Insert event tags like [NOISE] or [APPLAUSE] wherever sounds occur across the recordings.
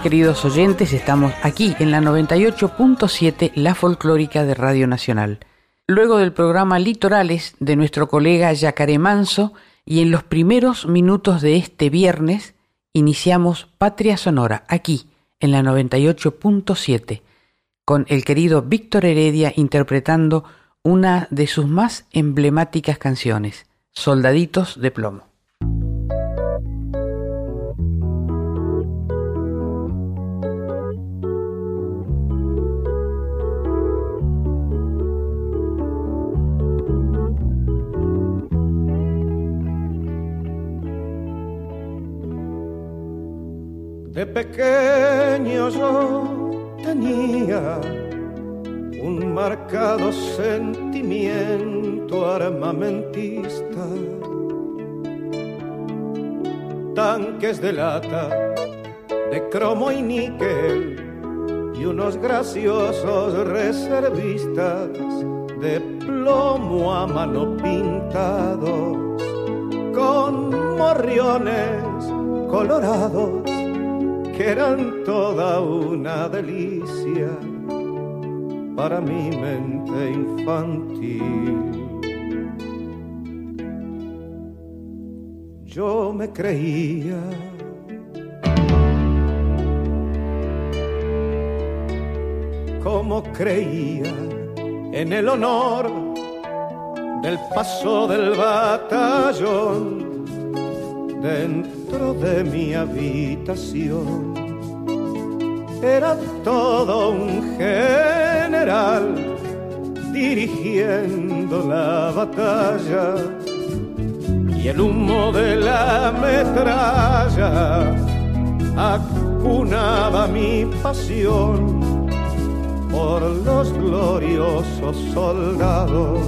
Queridos oyentes, estamos aquí en la 98.7 La Folclórica de Radio Nacional. Luego del programa Litorales de nuestro colega Yacaré Manso y en los primeros minutos de este viernes iniciamos Patria Sonora aquí en la 98.7 con el querido Víctor Heredia interpretando una de sus más emblemáticas canciones, Soldaditos de Plomo. De pequeño yo tenía un marcado sentimiento armamentista. Tanques de lata, de cromo y níquel y unos graciosos reservistas de plomo a mano pintados con morriones colorados que eran toda una delicia para mi mente infantil. Yo me creía como creía en el honor del paso del batallón de mi habitación. Era todo un general dirigiendo la batalla y el humo de la metralla acunaba mi pasión por los gloriosos soldados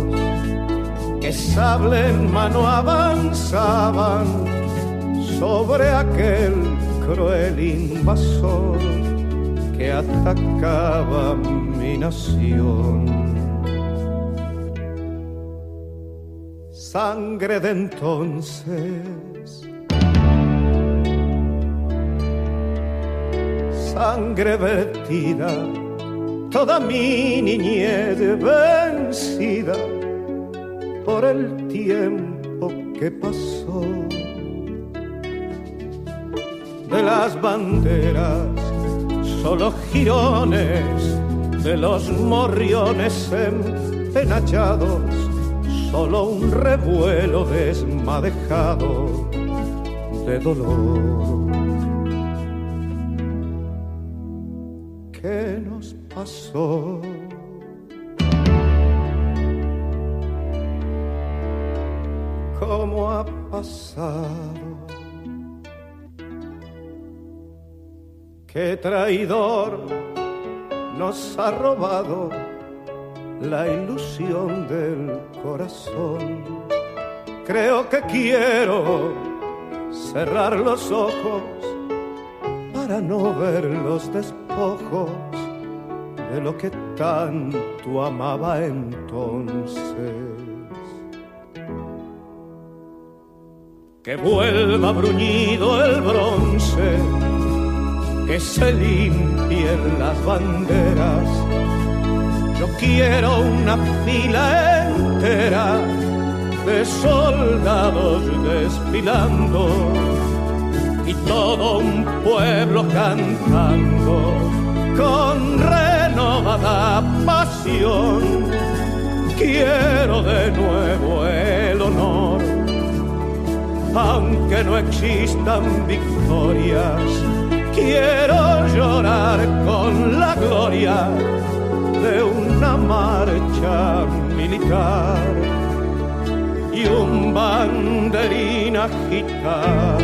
que sable en mano avanzaban sobre aquel cruel invasor que atacaba mi nación. Sangre de entonces, sangre vertida, toda mi niñez vencida por el tiempo que pasó de las banderas, solo girones de los morriones empenachados, solo un revuelo desmadejado de dolor. ¿Qué nos pasó? ¿Cómo ha pasado? Qué traidor nos ha robado la ilusión del corazón. Creo que quiero cerrar los ojos para no ver los despojos de lo que tanto amaba entonces. Que vuelva bruñido el bronce que se limpien las banderas. Yo quiero una fila entera de soldados desfilando y todo un pueblo cantando con renovada pasión. Quiero de nuevo el honor, aunque no existan victorias quiero llorar con la gloria de una marcha militar y un banderín agitar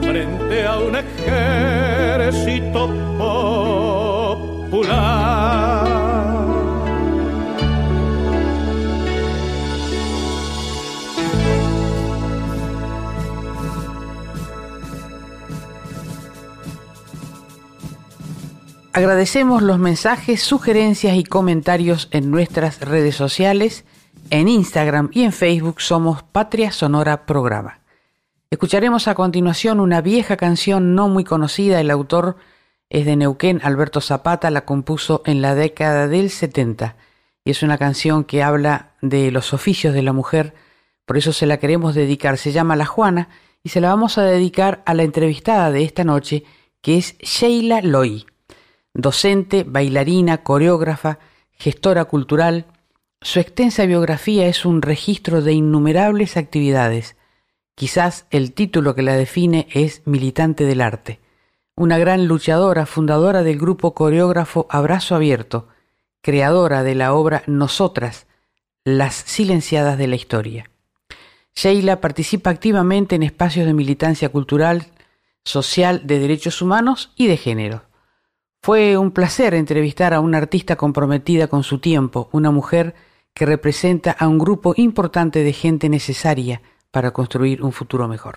frente a un ejército popular. Agradecemos los mensajes, sugerencias y comentarios en nuestras redes sociales. En Instagram y en Facebook somos Patria Sonora Programa. Escucharemos a continuación una vieja canción no muy conocida. El autor es de Neuquén, Alberto Zapata, la compuso en la década del 70 y es una canción que habla de los oficios de la mujer, por eso se la queremos dedicar. Se llama La Juana y se la vamos a dedicar a la entrevistada de esta noche, que es Sheila Loy docente, bailarina, coreógrafa, gestora cultural. Su extensa biografía es un registro de innumerables actividades. Quizás el título que la define es militante del arte. Una gran luchadora, fundadora del grupo coreógrafo Abrazo Abierto, creadora de la obra Nosotras, las silenciadas de la historia. Sheila participa activamente en espacios de militancia cultural, social, de derechos humanos y de género. Fue un placer entrevistar a una artista comprometida con su tiempo, una mujer que representa a un grupo importante de gente necesaria para construir un futuro mejor.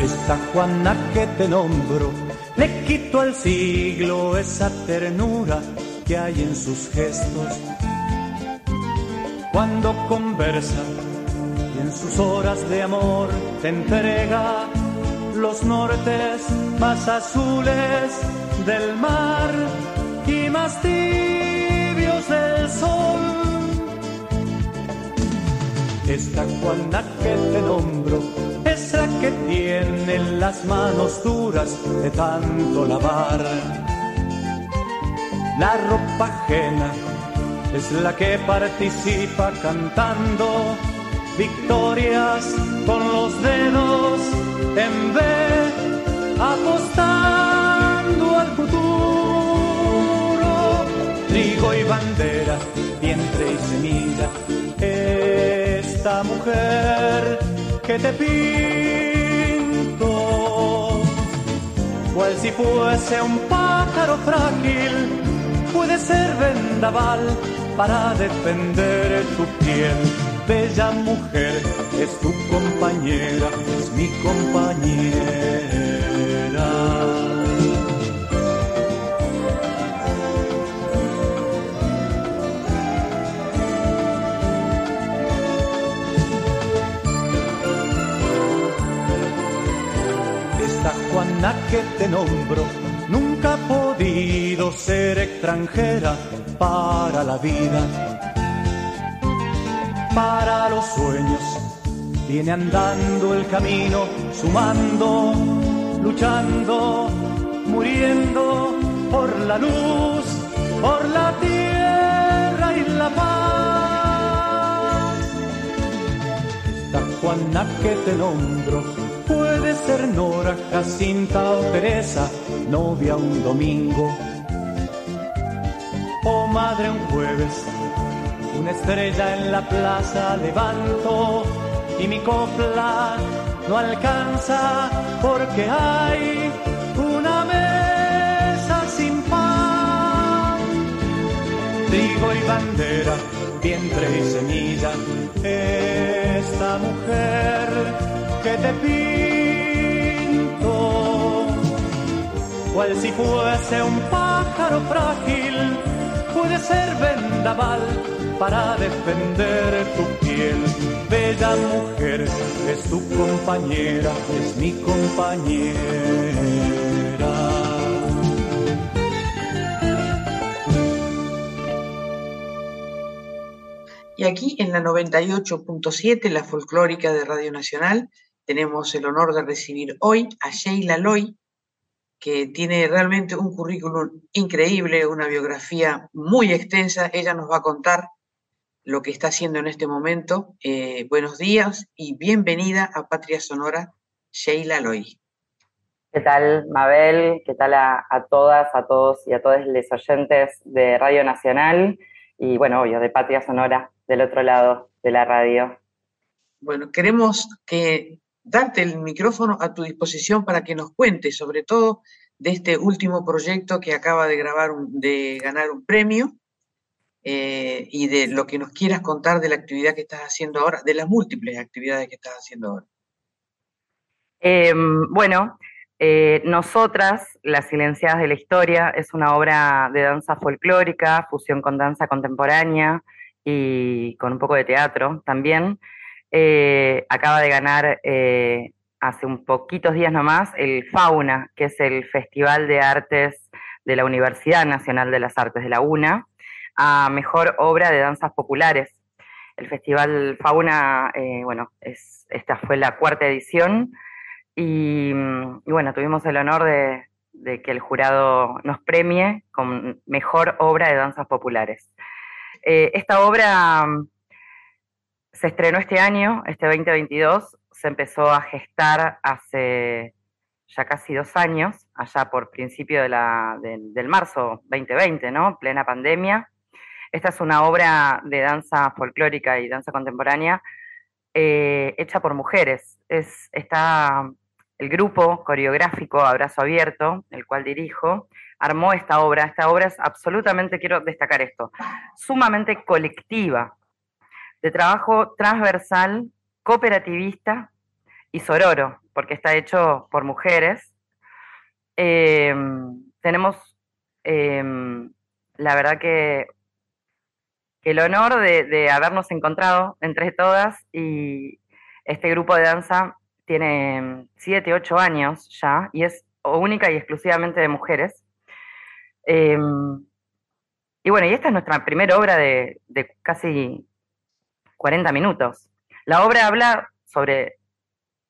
Esa Juana que te nombro, le quito al siglo esa ternura que hay en sus gestos cuando conversa y en sus horas de amor te entrega los nortes más azules del mar y más tibios del sol. Esta Juana que te nombro es la que tiene las manos duras de tanto lavar la ropa ajena es la que participa cantando victorias con los dedos en vez apostando al futuro. Trigo y bandera, vientre y semilla, esta mujer que te pinto, cual si fuese un pájaro frágil puede ser vendaval para defender tu piel. Bella mujer, es tu compañera, es mi compañera. Esta Juana que te nombro podido ser extranjera para la vida, para los sueños. Viene andando el camino, sumando, luchando, muriendo por la luz, por la tierra y la paz. Esta Juana que te nombro puede ser Nora, Jacinta o Teresa novia un domingo o madre un jueves. Una estrella en la plaza levanto y mi copla no alcanza porque hay una mesa sin pan. Trigo y bandera, vientre y semilla, esta mujer que te pinto cual si fuese un pájaro frágil, puede ser vendaval para defender tu piel. Bella mujer, es tu compañera, es mi compañera. Y aquí en la 98.7, la folclórica de Radio Nacional, tenemos el honor de recibir hoy a Sheila Loy, que tiene realmente un currículum increíble, una biografía muy extensa. Ella nos va a contar lo que está haciendo en este momento. Eh, buenos días y bienvenida a Patria Sonora, Sheila Loy. ¿Qué tal, Mabel? ¿Qué tal a, todas, a todos y a todos los oyentes de Radio Nacional? Y bueno, obvio, de Patria Sonora, del otro lado de la radio. Bueno, queremos que darte el micrófono a tu disposición para que nos cuentes, sobre todo, de este último proyecto que acaba de grabar, de ganar un premio eh, y de lo que nos quieras contar de la actividad que estás haciendo ahora, de las múltiples actividades que estás haciendo ahora. Em, bueno, eh, Nosotras, Las Silenciadas de la Historia, es una obra de danza folclórica, fusión con danza contemporánea y con un poco de teatro también. Eh, acaba de ganar eh, hace un poquitos días nomás el Fauna, que es el Festival de Artes de la Universidad Nacional de las Artes de la UNA, a Mejor Obra de Danzas Populares. El Festival Fauna, bueno, es, esta fue la cuarta edición y, bueno, tuvimos el honor de, que el jurado nos premie con mejor obra de danzas populares. Eh, esta obra se estrenó este año, este 2022, se empezó a gestar hace ya casi dos años, allá por principio de la, del marzo 2020, ¿no? Plena pandemia. Esta es una obra de danza folclórica y danza contemporánea eh, hecha por mujeres. Es, está el grupo coreográfico Abrazo Abierto, el cual dirijo, armó esta obra. Esta obra es absolutamente, quiero destacar esto, sumamente colectiva, de trabajo transversal, cooperativista y sororo, porque está hecho por mujeres. Em, tenemos, em, la verdad que, el honor de habernos encontrado entre todas y este grupo de danza tiene 7, 8 años ya y es única y exclusivamente de mujeres. Em, y bueno, y esta es nuestra primera obra de, casi 40 minutos. La obra habla sobre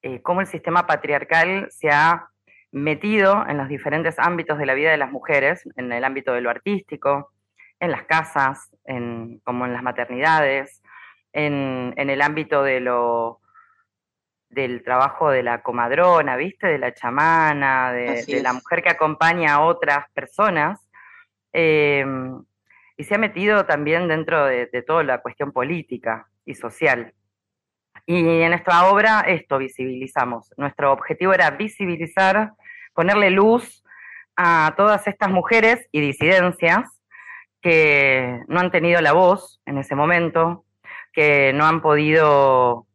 eh, cómo el sistema patriarcal se ha metido en los diferentes ámbitos de la vida de las mujeres, en el ámbito de lo artístico, en las casas, como en las maternidades, en el ámbito de lo del trabajo de la comadrona, ¿viste? De la chamana, de, la mujer que acompaña a otras personas. Em, y se ha metido también dentro de, toda la cuestión política y social. Y en esta obra esto visibilizamos. Nuestro objetivo era visibilizar, ponerle luz a todas estas mujeres y disidencias que no han tenido la voz en ese momento, que no han podido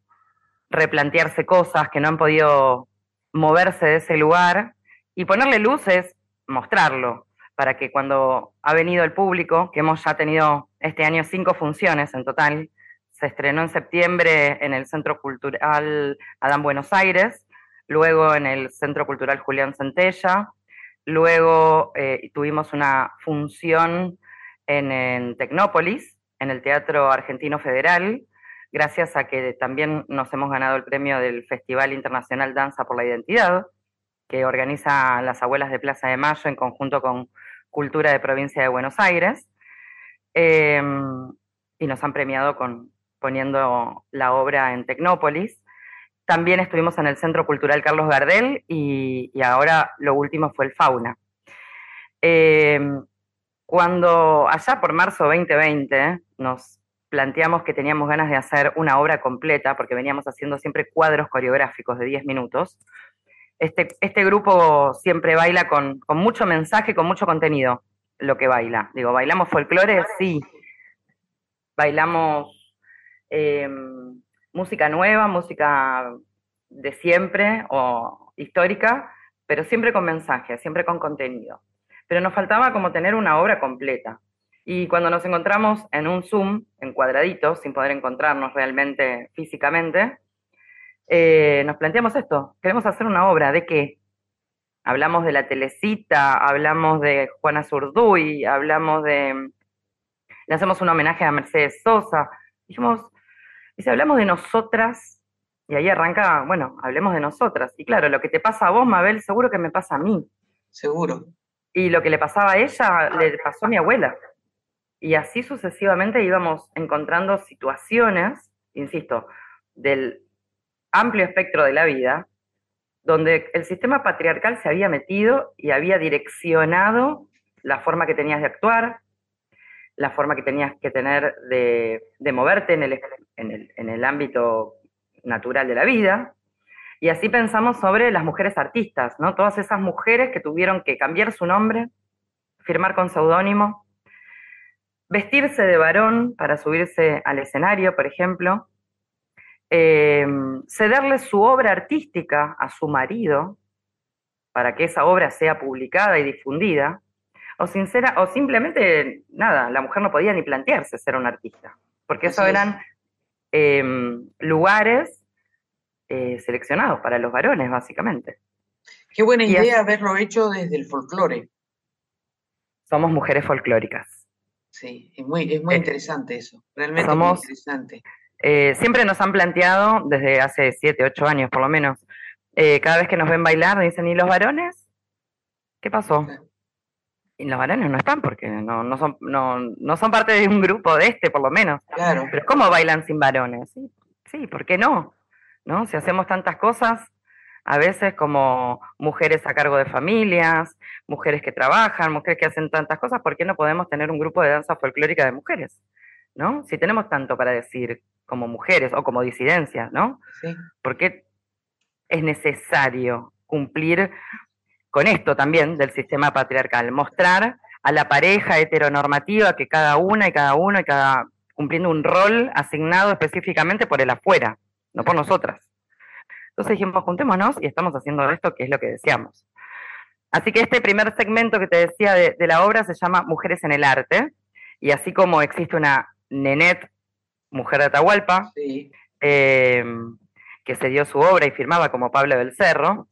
replantearse cosas, que no han podido moverse de ese lugar. Y ponerle luz es mostrarlo, para que cuando ha venido el público, que hemos ya tenido este año cinco funciones en total, se estrenó en septiembre en el Centro Cultural Adán Buenos Aires, luego en el Centro Cultural Julián Centella, luego eh, tuvimos una función en, en Tecnópolis, en el Teatro Argentino Federal, gracias a que también nos hemos ganado el premio del Festival Internacional Danza por la Identidad, que organiza las Abuelas de Plaza de Mayo en conjunto con Cultura de Provincia de Buenos Aires. Em, y nos han premiado con poniendo la obra en Tecnópolis. También estuvimos en el Centro Cultural Carlos Gardel y, ahora lo último fue el Fauna. Em, cuando allá por marzo 2020 nos planteamos que teníamos ganas de hacer una obra completa, porque veníamos haciendo siempre cuadros coreográficos de 10 minutos. Este, este grupo siempre baila con, mucho mensaje, con mucho contenido, lo que baila. Digo, ¿bailamos folclore? Sí. Bailamos em, música nueva, música de siempre o histórica, pero siempre con mensaje, siempre con contenido. Pero nos faltaba como tener una obra completa. Y cuando nos encontramos en un Zoom, en cuadraditos, sin poder encontrarnos realmente físicamente, eh, nos planteamos esto, queremos hacer una obra, ¿de qué? Hablamos de la telecita, hablamos de Juana Zurduy, hablamos de... Le hacemos un homenaje a Mercedes Sosa. Dijimos, y si hablamos de nosotras, y ahí arranca, bueno, hablemos de nosotras. Y claro, lo que te pasa a vos, Mabel, seguro que me pasa a mí. Seguro. Y lo que le pasaba a ella, le pasó a mi abuela. Y así sucesivamente íbamos encontrando situaciones, insisto, del amplio espectro de la vida, donde el sistema patriarcal se había metido y había direccionado la forma que tenías de actuar, la forma que tenías que tener de, moverte en el, en el ámbito natural de la vida. Y así pensamos sobre las mujeres artistas, ¿no? Todas esas mujeres que tuvieron que cambiar su nombre, firmar con seudónimo, vestirse de varón para subirse al escenario, por ejemplo, eh, cederle su obra artística a su marido para que esa obra sea publicada y difundida, o, sincera, o simplemente, nada, la mujer no podía ni plantearse ser una artista, porque eso eran em, lugares eh, seleccionados para los varones, básicamente. Qué buena idea haberlo hecho desde el folclore. Somos mujeres folclóricas. Sí, es muy, es muy eh, interesante eso, realmente muy interesante. Eh, siempre nos han planteado, desde hace siete, ocho años por lo menos, eh, cada vez que nos ven bailar, dicen, ¿y los varones? ¿Qué pasó? Y los varones no están porque no, no, son, no, no son parte de un grupo de este, por lo menos. Claro. Pero ¿cómo bailan sin varones? Sí, sí, ¿por qué no? ¿No? Si hacemos tantas cosas, a veces como mujeres a cargo de familias, mujeres que trabajan, mujeres que hacen tantas cosas, ¿por qué no podemos tener un grupo de danza folclórica de mujeres? ¿No? Si tenemos tanto para decir como mujeres o como disidencias, ¿no? Sí. ¿Por qué es necesario cumplir con esto también del sistema patriarcal? Mostrar a la pareja heteronormativa que cada una y cada uno y cada cumpliendo un rol asignado específicamente por el afuera, no por nosotras. Entonces dijimos, juntémonos y estamos haciendo esto, que es lo que deseamos. Así que este primer segmento que te decía de, la obra se llama Mujeres en el Arte, y así como existe una Nenet, mujer de Atahualpa, eh, que se dio su obra y firmaba como Pablo del Cerro,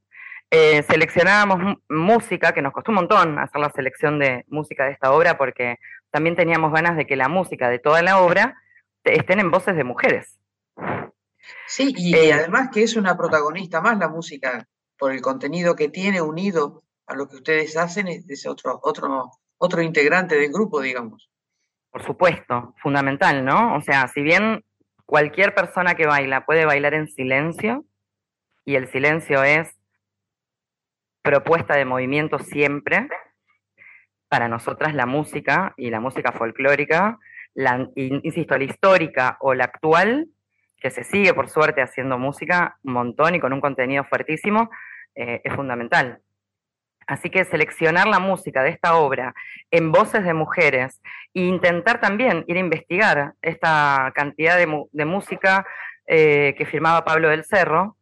eh, seleccionábamos música, que nos costó un montón hacer la selección de música de esta obra, porque también teníamos ganas de que la música de toda la obra estén en voces de mujeres. Sí, y, eh, además que es una protagonista más la música, por el contenido que tiene unido a lo que ustedes hacen, es otro, otro, otro integrante del grupo, digamos. Por supuesto, fundamental, ¿no? O sea, si bien cualquier persona que baila puede bailar en silencio, y el silencio es propuesta de movimiento siempre, para nosotras la música y la música folclórica, insisto, la histórica o la actual, que se sigue por suerte haciendo música un montón y con un contenido fuertísimo, eh, es fundamental. Así que seleccionar la música de esta obra en voces de mujeres e intentar también ir a investigar esta cantidad de, música eh, que firmaba Pablo del Cerro,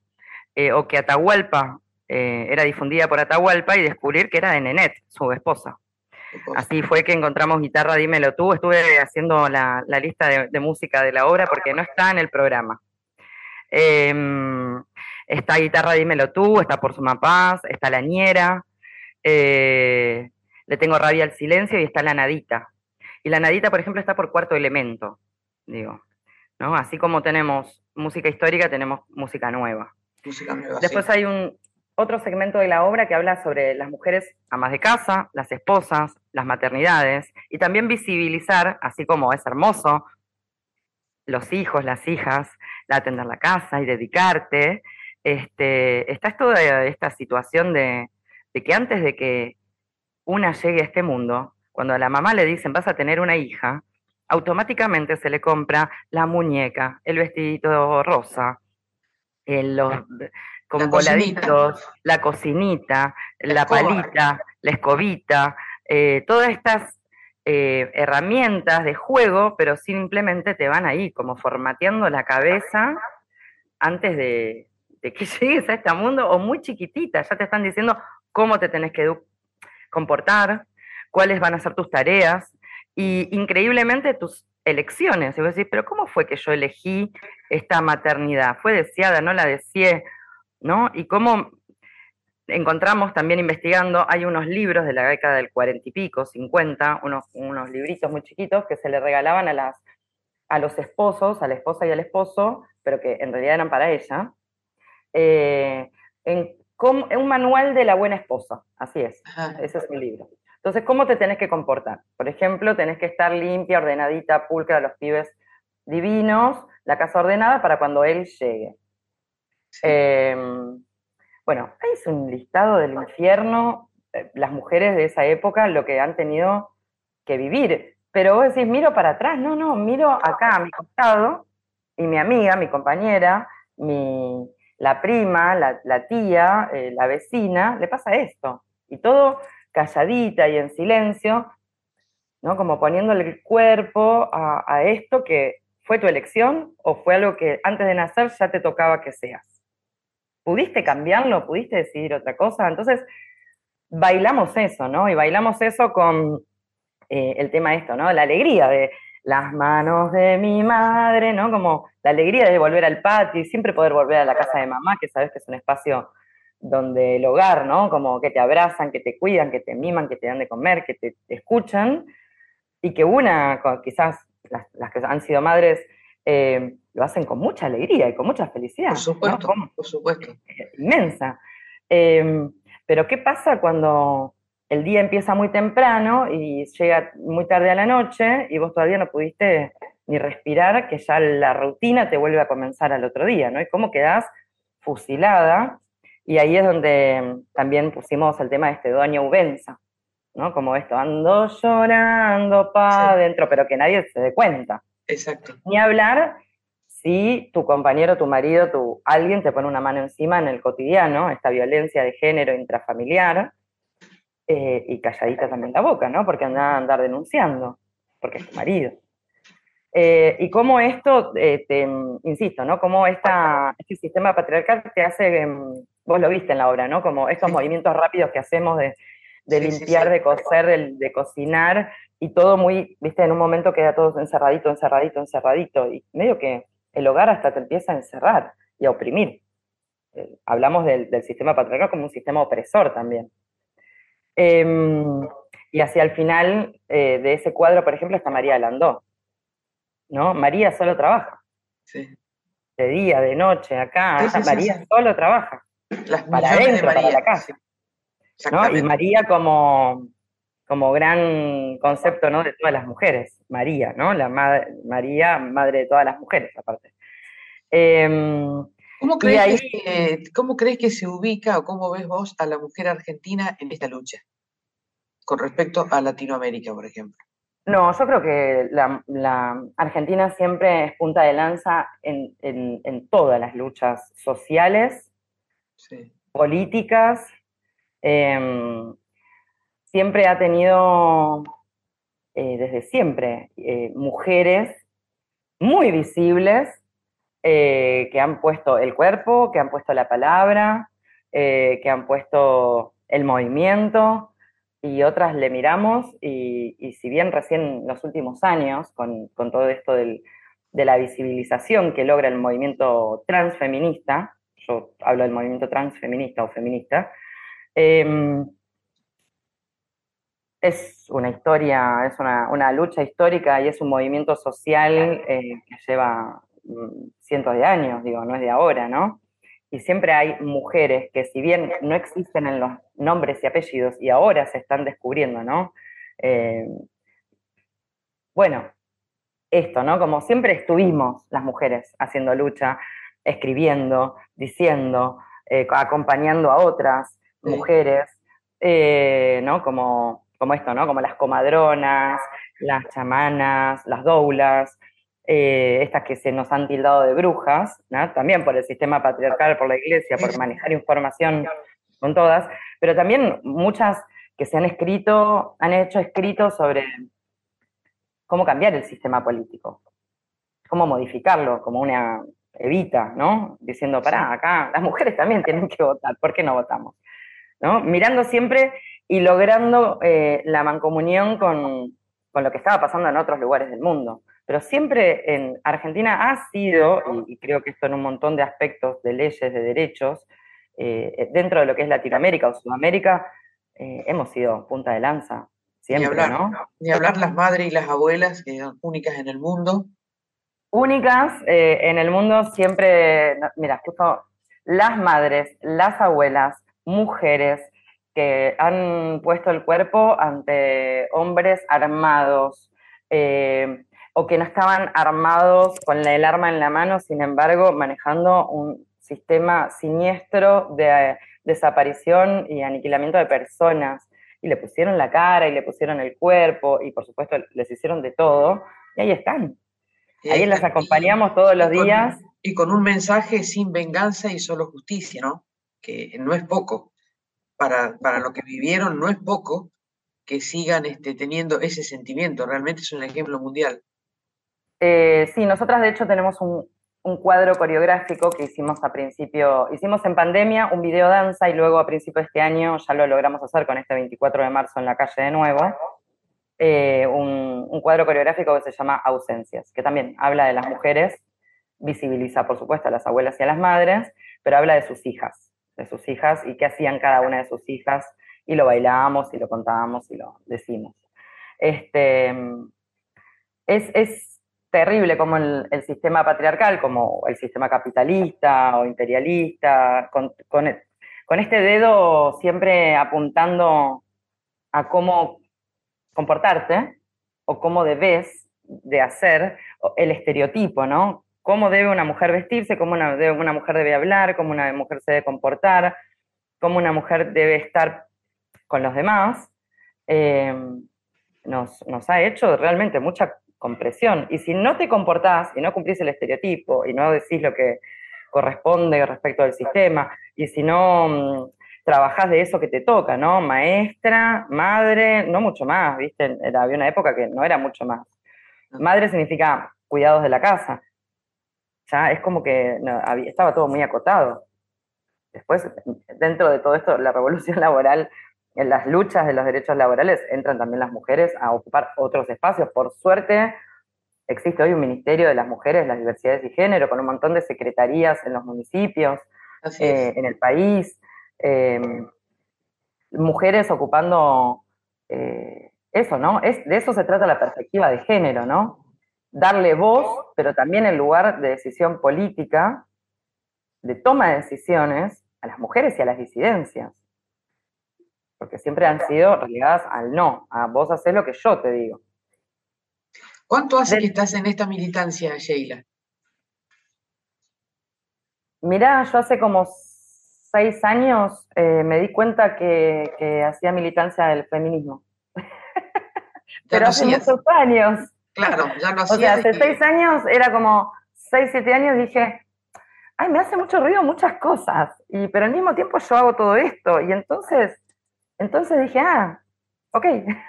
eh, o que Atahualpa era difundida por Atahualpa, y descubrir que era de Nenet, su esposa. Así fue que encontramos Guitarra Dímelo tú. Estuve haciendo la, lista de, música de la obra porque no está en el programa. Em, está Guitarra Dímelo tú, está Por Suma Paz, está La Ñera, eh, Le Tengo Rabia al Silencio y está La Nadita. Y La Nadita, por ejemplo, está por Cuarto Elemento, digo. ¿no? Así como tenemos música histórica, tenemos música nueva. Música nueva Después hay un, otro segmento de la obra que habla sobre las mujeres amas de casa, las esposas, las maternidades, y también visibilizar, así como es hermoso, los hijos, las hijas, la atender la casa y dedicarte, este, está toda esta situación de, de que antes de que una llegue a este mundo, cuando a la mamá le dicen vas a tener una hija, automáticamente se le compra la muñeca, el vestidito rosa, los, con voladitos, la cocinita, la, palita, la escobita, eh, todas estas eh, herramientas de juego, pero simplemente te van ahí, como formateando la cabeza antes de, que [LAUGHS] llegues a este mundo, o muy chiquitita, ya te están diciendo cómo te tenés que comportar, cuáles van a ser tus tareas, y increíblemente tus elecciones. Y vos pero ¿cómo fue que yo elegí esta maternidad? ¿Fue deseada, no la deseé? ¿no? Y cómo encontramos también investigando, hay unos libros de la década del cuarenta y pico, cincuenta, unos, unos libritos muy chiquitos que se le regalaban a, las, a los esposos, a la esposa y al esposo, pero que en realidad eran para ella, eh, en, un manual de la buena esposa, así es, ese es un libro. Entonces, ¿cómo te tenés que comportar? Por ejemplo, tenés que estar limpia, ordenadita, pulcra, los pibes divinos, la casa ordenada para cuando él llegue. Em, Bueno, ahí es un listado del infierno, eh, las mujeres de esa época, lo que han tenido que vivir. Pero vos decís, miro para atrás, no, no, miro acá a mi costado y mi amiga, mi compañera, mi, la prima, la, tía, eh, la vecina, le pasa esto. Y todo calladita y en silencio, ¿no? Como poniéndole el cuerpo a, esto que fue tu elección o fue algo que antes de nacer ya te tocaba que seas. ¿Pudiste cambiarlo? ¿Pudiste decidir otra cosa? Entonces, bailamos eso, ¿no? Y bailamos eso con eh, el tema de esto, ¿no? La alegría de las manos de mi madre, ¿no? Como la alegría de volver al patio y siempre poder volver a la casa de mamá, que sabes que es un espacio donde el hogar, ¿no? Como que te abrazan, que te cuidan, que te miman, que te dan de comer, que te, escuchan, y que una, quizás las, que han sido madres, eh, lo hacen con mucha alegría y con mucha felicidad. Por supuesto, por supuesto. Inmensa. Eh, pero ¿qué pasa cuando el día empieza muy temprano y llega muy tarde a la noche y vos todavía no pudiste ni respirar, que ya la rutina te vuelve a comenzar al otro día, ¿no? Y cómo quedás fusilada. Y ahí es donde también pusimos el tema de este doña Ubenza, ¿no? Como esto, ando llorando para adentro, pero que nadie se dé cuenta. Exacto. Ni hablar si tu compañero, tu marido, tu, alguien te pone una mano encima en el cotidiano, esta violencia de género intrafamiliar, eh, y calladita también la boca, ¿no? Porque anda a andar denunciando, porque es tu marido. Eh, y cómo esto, eh, te, insisto, ¿no? Cómo esta, este sistema patriarcal te hace, em, vos lo viste en la obra, ¿no? Como estos movimientos rápidos que hacemos de, limpiar, de coser, de, de, cocinar, y todo muy, viste, en un momento queda todo encerradito, encerradito, encerradito, y medio que el hogar hasta te empieza a encerrar y a oprimir. hablamos del, del sistema patriarcal como un sistema opresor también. Em, y hacia el final eh, de ese cuadro, por ejemplo, está María Landó. ¿no? María solo trabaja. Sí. De día, de noche, acá. María solo trabaja. para adentro, para la casa. ¿no? Y María como, como gran concepto ¿no? de todas las mujeres. María, ¿no? La madre, María, madre de todas las mujeres, aparte. Em, ¿Cómo crees, que, ¿Cómo crees que se ubica o cómo ves vos a la mujer argentina en esta lucha? Con respecto a Latinoamérica, por ejemplo. No, yo creo que la, Argentina siempre es punta de lanza en, todas las luchas sociales, políticas. Em, siempre ha tenido, eh, desde siempre, eh, mujeres muy visibles eh, que han puesto el cuerpo, que han puesto la palabra, eh, que han puesto el movimiento, y otras le miramos, y, si bien recién en los últimos años, con, todo esto de la visibilización que logra el movimiento transfeminista, yo hablo del movimiento transfeminista o feminista, em, es una historia, es una, lucha histórica y es un movimiento social eh, que lleva cientos de años, digo, no es de ahora, ¿no? Y siempre hay mujeres que si bien no existen en los nombres y apellidos y ahora se están descubriendo, ¿no? Eh, bueno, esto, ¿no? Como siempre estuvimos las mujeres haciendo lucha, escribiendo, diciendo, eh, acompañando a otras mujeres, eh, ¿no? Como, como esto, ¿no? Como las comadronas, las chamanas, las doulas, eh, estas que se nos han tildado de brujas, también por el sistema patriarcal, por la iglesia, por manejar información con todas, pero también muchas que se han escrito, han hecho escritos sobre cómo cambiar el sistema político, cómo modificarlo, como una evita, ¿no? Diciendo, pará, acá las mujeres también tienen que votar, ¿por qué no votamos? ¿No? Mirando siempre y logrando eh, la mancomunión con, con lo que estaba pasando en otros lugares del mundo pero siempre en Argentina ha sido, y, creo que esto en un montón de aspectos de leyes, de derechos, eh, dentro de lo que es Latinoamérica o Sudamérica, eh, hemos sido punta de lanza. Siempre, ni hablar, ¿no? Ni hablar las madres y las abuelas, que son únicas en el mundo. Únicas eh, en el mundo siempre, mira, justo las madres, las abuelas, mujeres que han puesto el cuerpo ante hombres armados, o que no estaban armados con el arma en la mano, sin embargo, manejando un sistema siniestro de, desaparición y aniquilamiento de personas, y le pusieron la cara y le pusieron el cuerpo, y por supuesto les hicieron de todo, y ahí están. Ahí las acompañamos todos los días. Y con un mensaje sin venganza y solo justicia, ¿no? Que no es poco. Para, para lo que vivieron no es poco que sigan este, teniendo ese sentimiento. Realmente es un ejemplo mundial. Eh, sí, nosotras de hecho tenemos un, cuadro coreográfico que hicimos a principio, hicimos en pandemia un video danza y luego a principio de este año ya lo logramos hacer con este 24 de marzo en la calle de nuevo, eh, un, cuadro coreográfico que se llama Ausencias, que también habla de las mujeres, visibiliza por supuesto a las abuelas y a las madres, pero habla de sus hijas, de sus hijas y qué hacían cada una de sus hijas y lo bailábamos y lo contábamos y lo decimos. Este, es, es terrible como el, sistema patriarcal, como el sistema capitalista o imperialista, con, con, este dedo siempre apuntando a cómo comportarte o cómo debes de hacer el estereotipo, ¿no? Cómo debe una mujer vestirse, cómo una, una mujer debe hablar, cómo una mujer se debe comportar, cómo una mujer debe estar con los demás, eh, nos, nos, ha hecho realmente mucha compresión. Y si no te comportás y no cumplís el estereotipo y no decís lo que corresponde respecto al sistema, y si no mm, trabajás de eso que te toca, ¿no? Maestra, madre, no mucho más, ¿viste? Era, había una época que no era mucho más. Madre significa cuidados de la casa. Ya es como que estaba todo muy acotado. Después, dentro de todo esto, la revolución [LAUGHS] laboral en las luchas de los derechos laborales entran también las mujeres a ocupar otros espacios. Por suerte, existe hoy un Ministerio de las Mujeres, las Diversidades y Género, con un montón de secretarías en los municipios, eh, en el país. Eh, mujeres ocupando eh, eso, ¿no? Es, de eso se trata la perspectiva de género, ¿no? Darle voz, pero también el lugar de decisión política, de toma de decisiones, a las mujeres y a las disidencias porque siempre han sido relegadas al no, a vos haces lo que yo te digo. ¿Cuánto hace que estás en esta militancia, Sheila? Mirá, yo hace como seis años eh, me di cuenta que, hacía militancia del feminismo. [LAUGHS] Pero hace muchos años. Claro, ya no hacía. O sea, hace seis años era como seis, siete años dije, ay, me hace mucho ruido muchas cosas, y, pero al mismo tiempo yo hago todo esto. Y entonces entonces dije, ah, ok,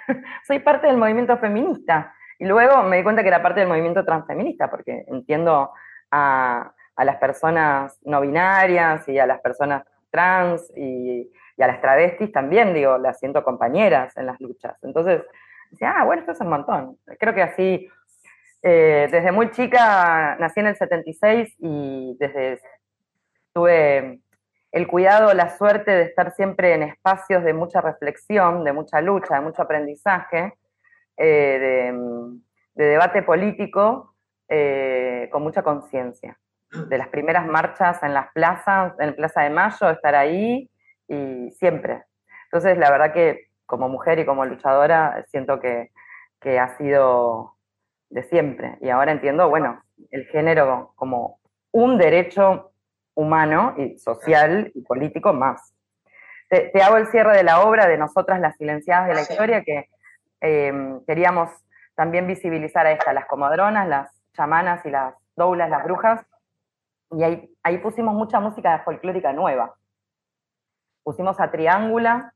[LAUGHS] soy parte del movimiento feminista. Y luego me di cuenta que era parte del movimiento transfeminista, porque entiendo a, las personas no binarias y a las personas trans y, a las travestis también, digo, las siento compañeras en las luchas. Entonces, decía, ah, bueno, esto es un montón. Creo que así, eh, desde muy chica, nací en el 76 y desde tuve el cuidado, la suerte de estar siempre en espacios de mucha reflexión, de mucha lucha, de mucho aprendizaje, eh, de, debate político eh, con mucha conciencia. De las primeras marchas en las plazas, en Plaza de Mayo, estar ahí y siempre. Entonces, la verdad que como mujer y como luchadora siento que, que ha sido de siempre. Y ahora entiendo, bueno, el género como un derecho humano y social y político más. Te, hago el cierre de la obra de Nosotras las Silenciadas de la Historia, que eh, queríamos también visibilizar a estas, las comadronas, las chamanas y las doulas, las brujas, y ahí, ahí pusimos mucha música folclórica nueva. Pusimos a Triángula,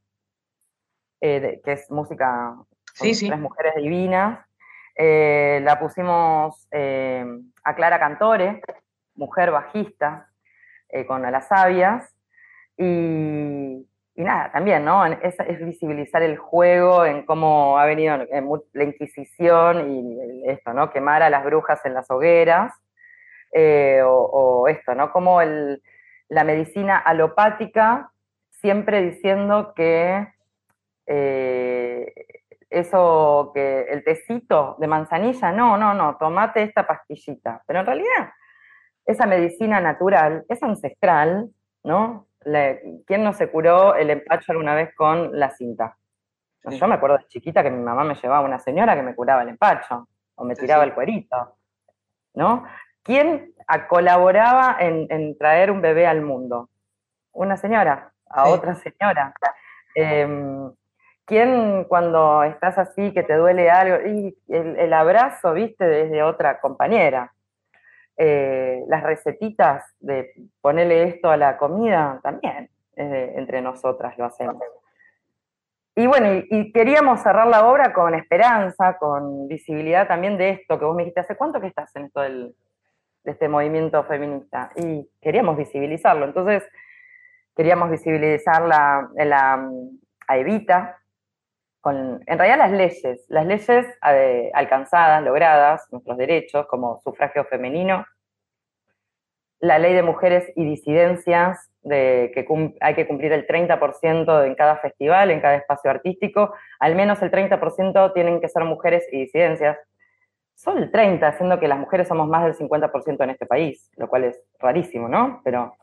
eh, que es música con tres mujeres divinas. Eh, la pusimos a Clara Cantore, mujer bajista, eh, con las sabias. Y, nada, también, ¿no? Es, visibilizar el juego, en cómo ha venido la Inquisición y esto, ¿no? Quemar a las brujas en las hogueras. Eh, o, esto, ¿no? Como la medicina alopática siempre diciendo que eh, eso, que el tecito de manzanilla, no, no, no, tomate esta pastillita. Pero en realidad esa medicina natural es ancestral, ¿no? ¿Quién no se curó el empacho alguna vez con la cinta? Yo me acuerdo de chiquita que mi mamá me llevaba una señora que me curaba el empacho o me tiraba el cuerito, ¿no? ¿Quién colaboraba en, traer un bebé al mundo? Una señora, a otra señora. Em, ¿Quién cuando estás así, que te duele algo, y el, abrazo, viste, desde otra compañera? Eh, las recetitas de ponerle esto a la comida, también entre nosotras lo hacemos. Y bueno, y, queríamos cerrar la obra con esperanza, con visibilidad también de esto que vos me dijiste, ¿hace cuánto que estás en esto de este movimiento feminista? Y queríamos visibilizarlo. Entonces, queríamos visibilizar la, la, a Evita, con, en realidad las leyes, las leyes eh, alcanzadas, logradas, nuestros derechos como sufragio femenino, la ley de mujeres y disidencias, de que hay que cumplir el 30% en cada festival, en cada espacio artístico, al menos el 30% tienen que ser mujeres y disidencias. Solo el 30%, siendo que las mujeres somos más del 50% en este país, lo cual es rarísimo, ¿no? Pero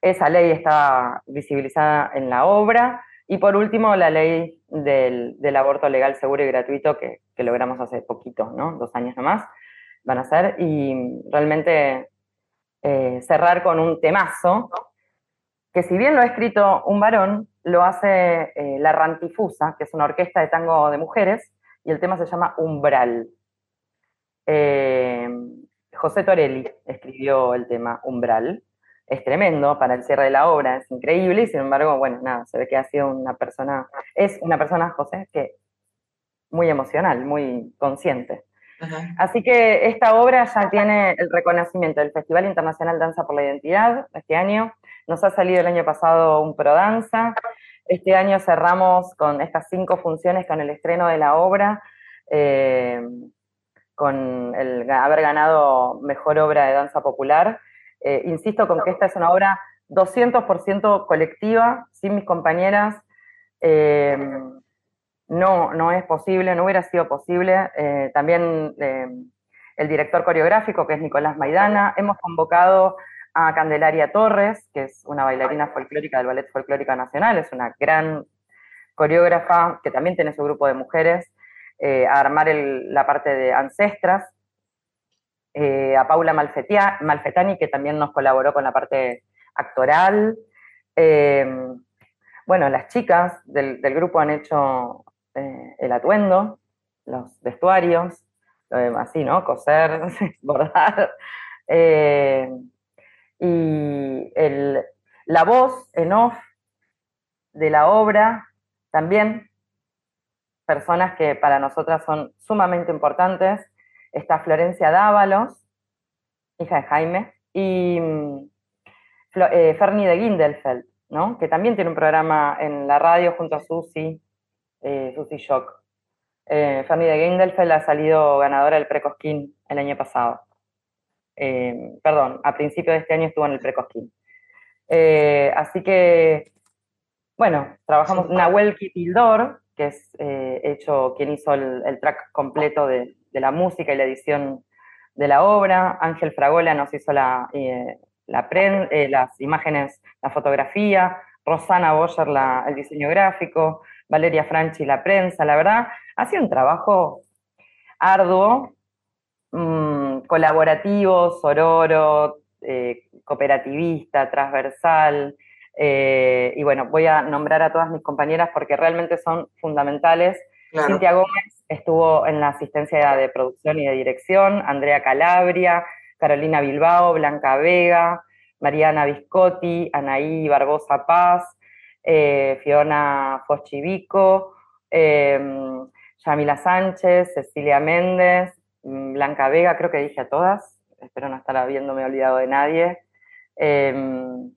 esa ley está visibilizada en la obra. Y por último, la ley del, aborto legal, seguro y gratuito que, logramos hace poquito, ¿no? Dos años nomás van a ser. Y realmente eh, cerrar con un temazo que si bien lo ha escrito un varón, lo hace eh, La Rantifusa, que es una orquesta de tango de mujeres, y el tema se llama Umbral. Eh, José Torelli escribió el tema Umbral. Es tremendo para el cierre de la obra, es increíble, y sin embargo, bueno, nada, se ve que ha sido una persona, es una persona, José, que muy emocional, muy consciente. Así que esta obra ya tiene el reconocimiento del Festival Internacional Danza por la Identidad este año, nos ha salido el año pasado un Prodanza. Este año cerramos con estas cinco funciones con el estreno de la obra, eh, con el haber ganado Mejor Obra de Danza Popular. Eh, insisto con que esta es una obra 200% colectiva, sin mis compañeras. Eh, no, no es posible, no hubiera sido posible. también el director coreográfico, que es Nicolás Maidana. Hemos convocado a Candelaria Torres, que es una bailarina folclórica del Ballet Folclórico Nacional, es una gran coreógrafa que también tiene su grupo de mujeres, eh, a armar la parte de ancestras, eh, a Paula Malfetani, que también nos colaboró con la parte actoral. Eh, bueno, las chicas del, grupo han hecho el atuendo, los vestuarios, así, ¿no? Coser, [LAUGHS] bordar. Y el, la voz en off de la obra, también personas que para nosotras son sumamente importantes. Está Florencia Dávalos, hija de Jaime, y mm, eh, Fernie de Gindelfeld, ¿no? que también tiene un programa en la radio junto a Susi, eh, Susi Shock. Eh, Fernie de Gindelfeld ha salido ganadora del Precosquín el año pasado. Eh, perdón, a principio de este año estuvo en el Precosquín. Eh, así que, bueno, trabajamos Nahuel Kipildor, que es hecho quien hizo el, track completo de, la música y la edición de la obra. Ángel Fragola nos hizo la, las imágenes, la fotografía. Rosana Boyer el diseño gráfico. Valeria Franchi la prensa. La verdad, ha sido un trabajo arduo, Mm, colaborativo, sororo, eh, cooperativista, transversal. Eh, y bueno, voy a nombrar a todas mis compañeras porque realmente son fundamentales. Cintia Gómez estuvo en la asistencia de producción y de dirección, Andrea Calabria, Carolina Bilbao, Blanca Vega, Mariana Viscotti, Anaí Barbosa Paz, eh, Fiona Foschivico, Yamila Sánchez, Cecilia Méndez, Mm, Blanca Vega, creo que dije a todas, espero no estar habiéndome olvidado de nadie. Em,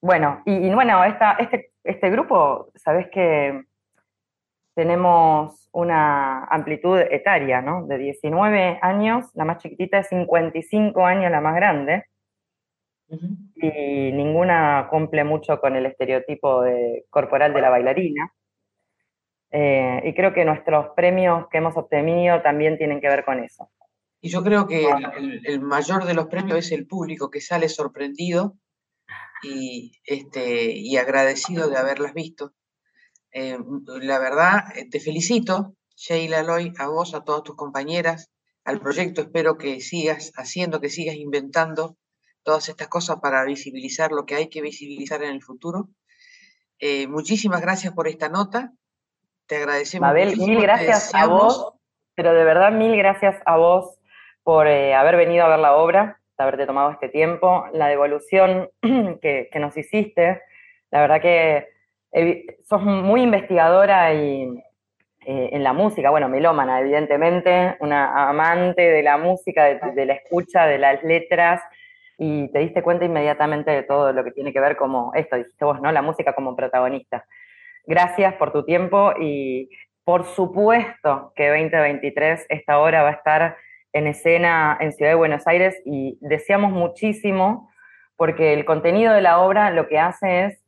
bueno, y, bueno, este, este grupo, sabes que tenemos una amplitud etaria, ¿no? De 19 años, la más chiquitita es 55 años, la más grande, y ninguna cumple mucho con el estereotipo corporal de la bailarina. Eh, y creo que nuestros premios que hemos obtenido también tienen que ver con eso. Y yo creo que el, mayor de los premios es el público que sale sorprendido y, este, y agradecido de haberlas visto. Eh, la verdad, eh, te felicito, Sheila Loy, a vos, a todas tus compañeras, al proyecto. Espero que sigas haciendo, que sigas inventando todas estas cosas para visibilizar lo que hay que visibilizar en el futuro Eh, muchísimas gracias por esta nota. Te agradecemos. Mabel, mil gracias a vos, pero de verdad mil gracias a vos por eh, haber venido a ver la obra, de haberte tomado este tiempo, la devolución [CLEARS THROAT] que, nos hiciste. La verdad que sos muy investigadora y eh, en la música, bueno, melómana, evidentemente, una amante de la música, de, la escucha, de las letras, y te diste cuenta inmediatamente de todo lo que tiene que ver como esto, dijiste vos, ¿no? La música como protagonista. Gracias por tu tiempo y por supuesto que 2023 esta hora va a estar en escena en Ciudad de Buenos Aires y deseamos muchísimo porque el contenido de la obra lo que hace es,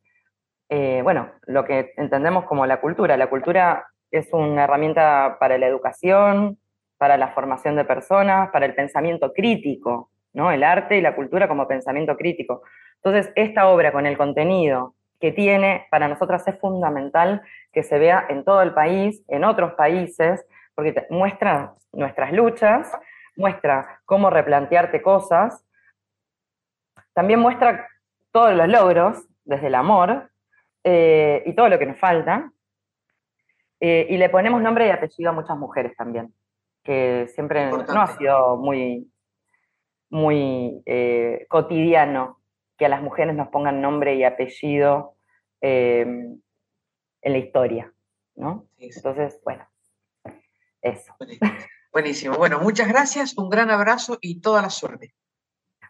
eh, bueno, lo que entendemos como la cultura. La cultura es una herramienta para la educación, para la formación de personas, para el pensamiento crítico, ¿no? El arte y la cultura como pensamiento crítico. Entonces, esta obra con el contenido que tiene, para nosotras es fundamental que se vea en todo el país, en otros países, porque muestra nuestras luchas, muestra cómo replantearte cosas, también muestra todos los logros, desde el amor, eh, y todo lo que nos falta, eh, y le ponemos nombre y apellido a muchas mujeres también, que siempre no ha sido muy, muy eh, cotidiano que a las mujeres nos pongan nombre y apellido em, en la historia, ¿no? Entonces, bueno, eso. Buenísimo. Bueno, muchas gracias, un gran abrazo y toda la suerte.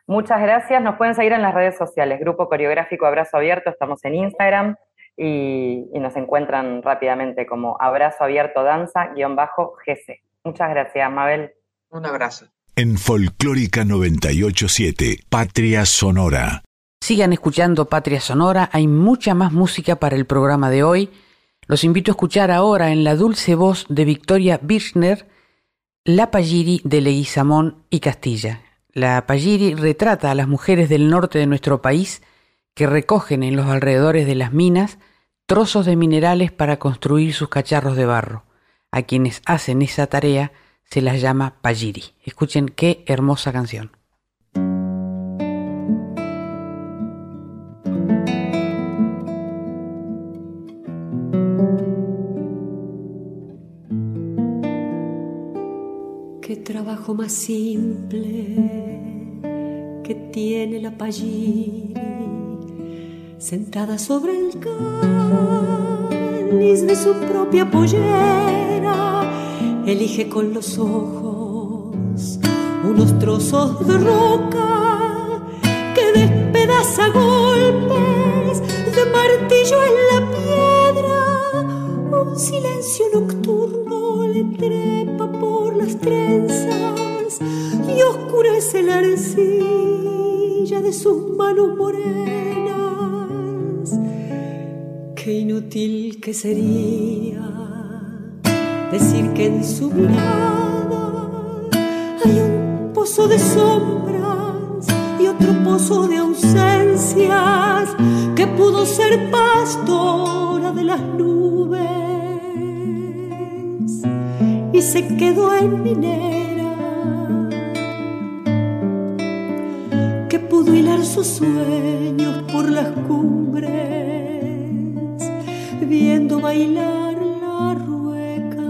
Muchas gracias. Nos pueden seguir en las redes sociales. Grupo Coreográfico Abrazo Abierto, estamos en Instagram, y, nos encuentran rápidamente como abrazo abierto danza-gc. Muchas gracias, Mabel. Un abrazo. En Folclórica 987, Patria Sonora. Sigan escuchando Patria Sonora, hay mucha más música para el programa de hoy. Los invito a escuchar ahora en la dulce voz de Victoria Birchner La Palliri de Leguizamón y Castilla. La Palliri retrata a las mujeres del norte de nuestro país que recogen en los alrededores de las minas trozos de minerales para construir sus cacharros de barro. A quienes hacen esa tarea se las llama Pajiri. Escuchen qué hermosa canción. Trabajo más simple que tiene la Pajiri sentada sobre el cáliz de su propia pollera, elige con los ojos unos trozos de roca que despedaza golpes de martillo en la piedra. Un silencio nocturno le trepa por las trenzas y oscurece la arcilla de sus manos morenas. Qué inútil que sería decir que en su mirada hay un pozo de sombras y otro pozo de ausencias que pudo ser pastora de las nubes y se quedó en minera que pudo hilar sus sueños por las cumbres viendo bailar la rueca.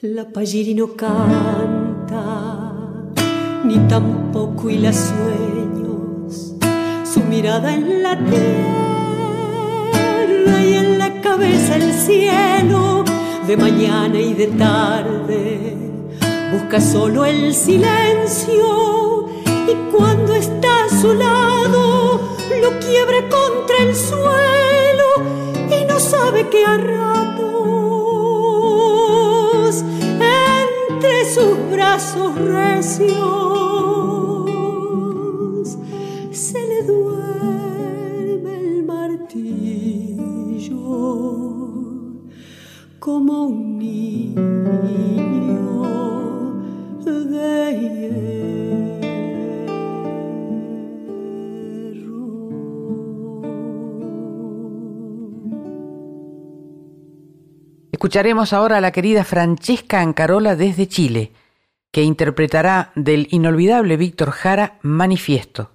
La Palliri no canta, ni tampoco y las sueños, su mirada en la tierra y en la cabeza el cielo, de mañana y de tarde, busca solo el silencio y cuando está a su lado lo quiebra contra el suelo y no sabe qué ratos entre sus brazos recios se le duerme el martillo como un niño de Escucharemos ahora a la querida Francesca Ancarola desde Chile, que interpretará del inolvidable Víctor Jara Manifiesto.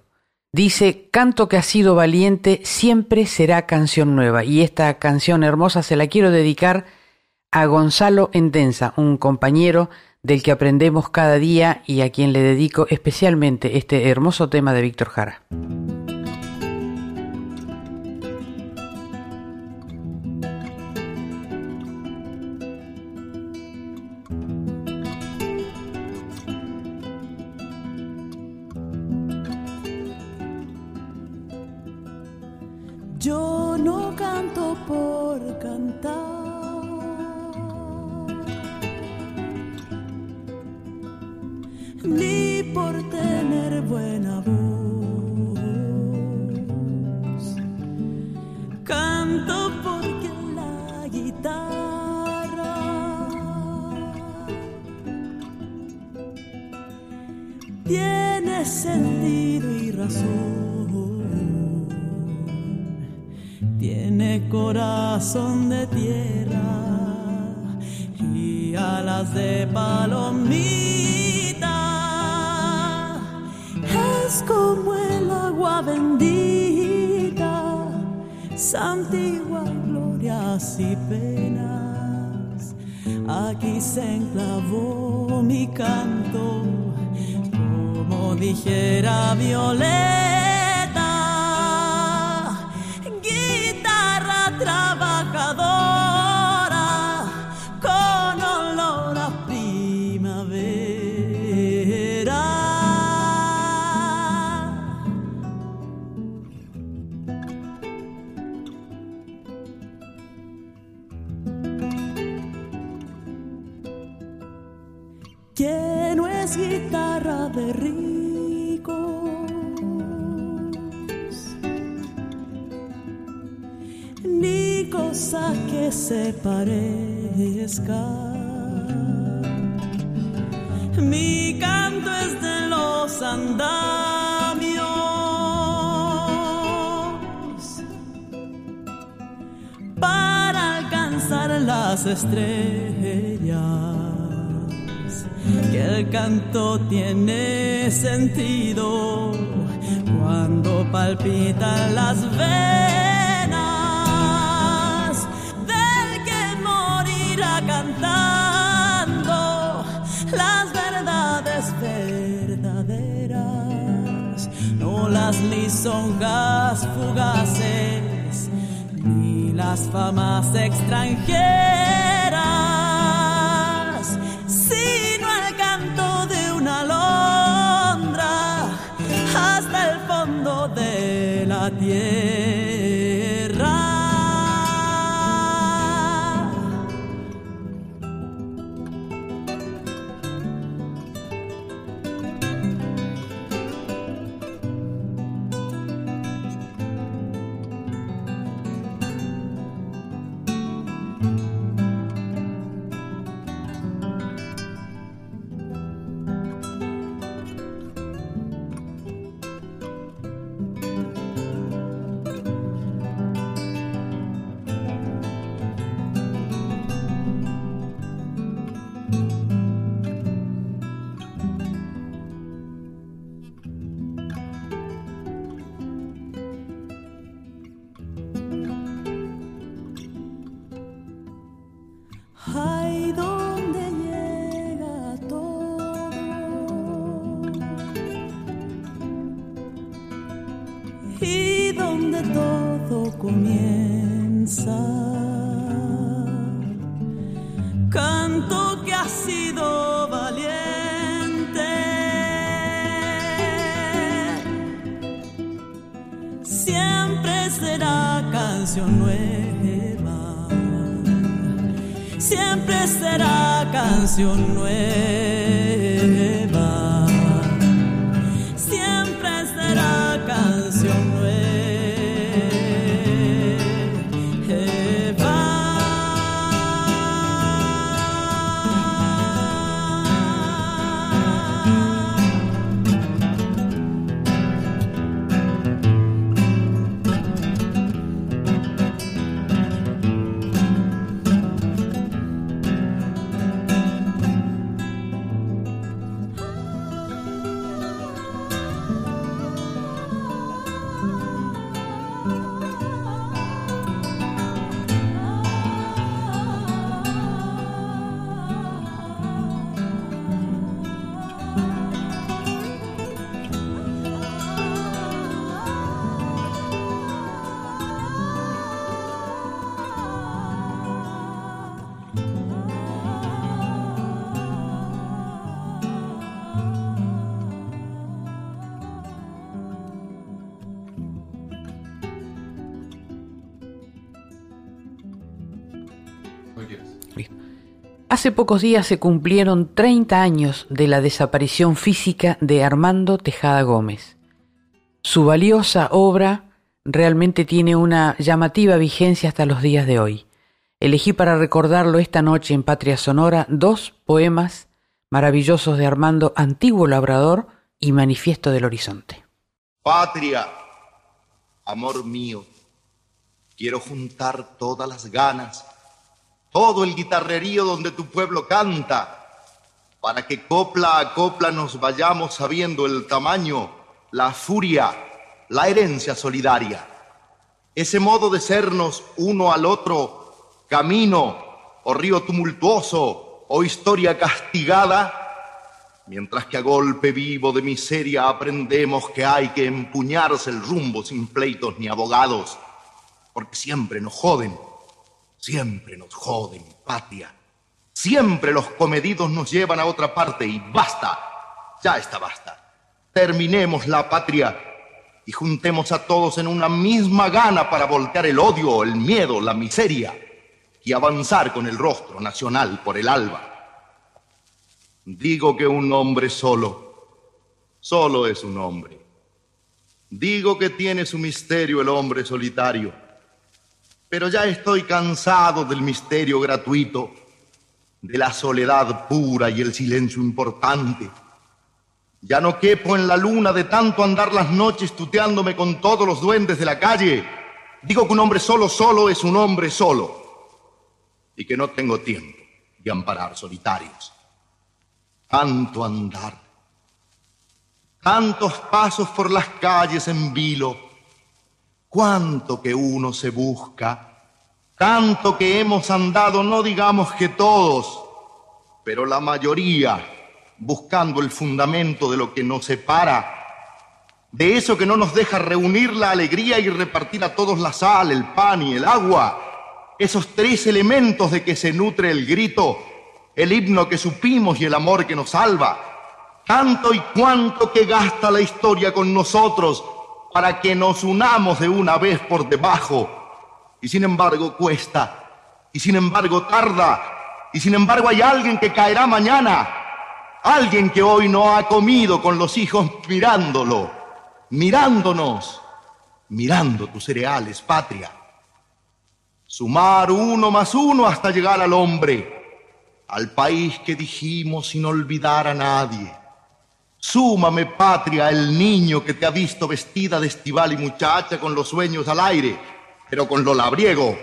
Dice, canto que ha sido valiente, siempre será canción nueva. Y esta canción hermosa se la quiero dedicar a Gonzalo Endensa, un compañero del que aprendemos cada día y a quien le dedico especialmente este hermoso tema de Víctor Jara. Canto por cantar ni por tener buena voz. Canto porque la guitarra tiene sentido y razón. Tiene corazón de tierra y alas de palomita es como el agua bendita, santigua glorias y penas. Aquí se enclavó mi canto, como dijera Violeta, trabajadora con olor a primavera. que no es guitarra de ricos, que se parezca. Mi canto es de los andamios para alcanzar las estrellas que el canto tiene sentido cuando palpitan las venas lisonjas fugaces ni las famas extranjeras sino el canto de una alondra hasta el fondo de la tierra. Comienza. Canto que ha sido valiente. Siempre será canción nueva siempre será canción nueva. Hace pocos días se cumplieron 30 años de la desaparición física de Armando Tejada Gómez. Su valiosa obra realmente tiene una llamativa vigencia hasta los días de hoy. Elegí para recordarlo esta noche en Patria Sonora dos poemas maravillosos de Armando Antiguo Labrador y Manifiesto del Horizonte. Patria, amor mío, quiero juntar todas las ganas, todo el guitarrerío donde tu pueblo canta, para que copla a copla nos vayamos sabiendo el tamaño, la furia, la herencia solidaria. Ese modo de sernos uno al otro, camino o río tumultuoso o historia castigada, mientras que a golpe vivo de miseria aprendemos que hay que empuñarse el rumbo sin pleitos ni abogados, porque siempre nos joden, siempre nos joden, patria. Siempre los comedidos nos llevan a otra parte y basta, ya está basta. Terminemos la patria y juntemos a todos en una misma gana para voltear el odio, el miedo, la miseria y avanzar con el rostro nacional por el alba. Digo que un hombre solo, solo es un hombre. Digo que tiene su misterio el hombre solitario, pero ya estoy cansado del misterio gratuito, de la soledad pura y el silencio importante ya no quepo en la luna de tanto andar las noches tuteándome con todos los duendes de la calle. Digo que un hombre solo, solo es un hombre solo. Y que no tengo tiempo de amparar solitarios. Tanto andar. Tantos pasos por las calles en vilo. Cuánto que uno se busca. Tanto que hemos andado, no digamos que todos, pero la mayoría buscando el fundamento de lo que nos separa, de eso que no nos deja reunir la alegría y repartir a todos la sal, el pan y el agua, esos tres elementos de que se nutre el grito, el himno que supimos y el amor que nos salva, tanto y cuanto que gasta la historia con nosotros para que nos unamos de una vez por debajo, y sin embargo cuesta, y sin embargo tarda, y sin embargo hay alguien que caerá mañana, Alguien que hoy no ha comido con los hijos mirándolo, mirándonos, mirando tus cereales, patria. Sumar uno más uno hasta llegar al hombre, al país que dijimos sin olvidar a nadie. Súmame, patria, el niño que te ha visto vestida de estival y muchacha con los sueños al aire, pero con lo labriego,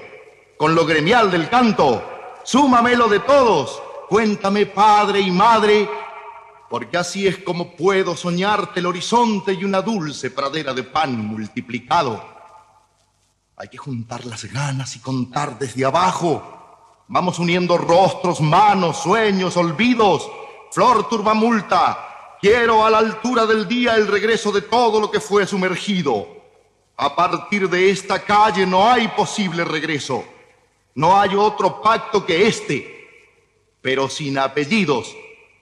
con lo gremial del canto. Súmamelo de todos. Cuéntame, padre y madre, porque así es como puedo soñarte el horizonte y una dulce pradera de pan multiplicado. Hay que juntar las ganas y contar desde abajo. Vamos uniendo rostros, manos, sueños, olvidos. Flor turbamulta, quiero a la altura del día el regreso de todo lo que fue sumergido. A partir de esta calle no hay posible regreso. No hay otro pacto que este, pero sin apellidos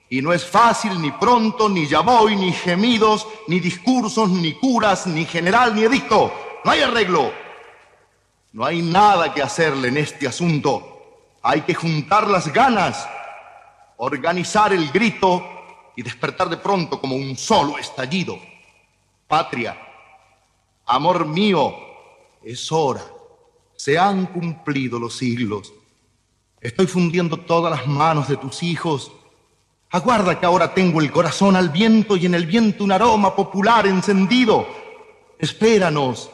y no es fácil ni pronto, ni ya voy, ni gemidos, ni discursos, ni curas, ni general, ni edicto. No hay arreglo. No hay nada que hacerle en este asunto. Hay que juntar las ganas, organizar el grito y despertar de pronto como un solo estallido. Patria, amor mío, es hora. Se han cumplido los siglos. Estoy fundiendo todas las manos de tus hijos Aguarda que ahora tengo el corazón al viento y en el viento un aroma popular encendido. Espéranos.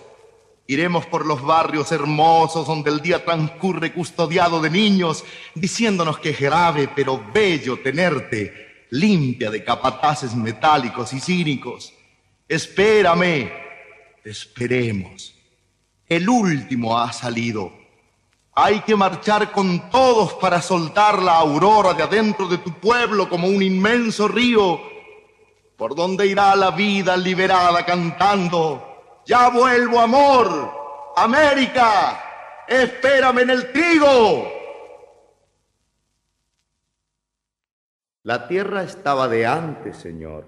Iremos por los barrios hermosos donde el día transcurre custodiado de niños, diciéndonos que es grave pero bello tenerte, limpia de capataces metálicos y cínicos. Espérame, esperemos. El último ha salido hay que marchar con todos para soltar la aurora de adentro de tu pueblo como un inmenso río, por donde irá la vida liberada cantando, ya vuelvo amor, América, espérame en el trigo. La tierra estaba de antes, Señor.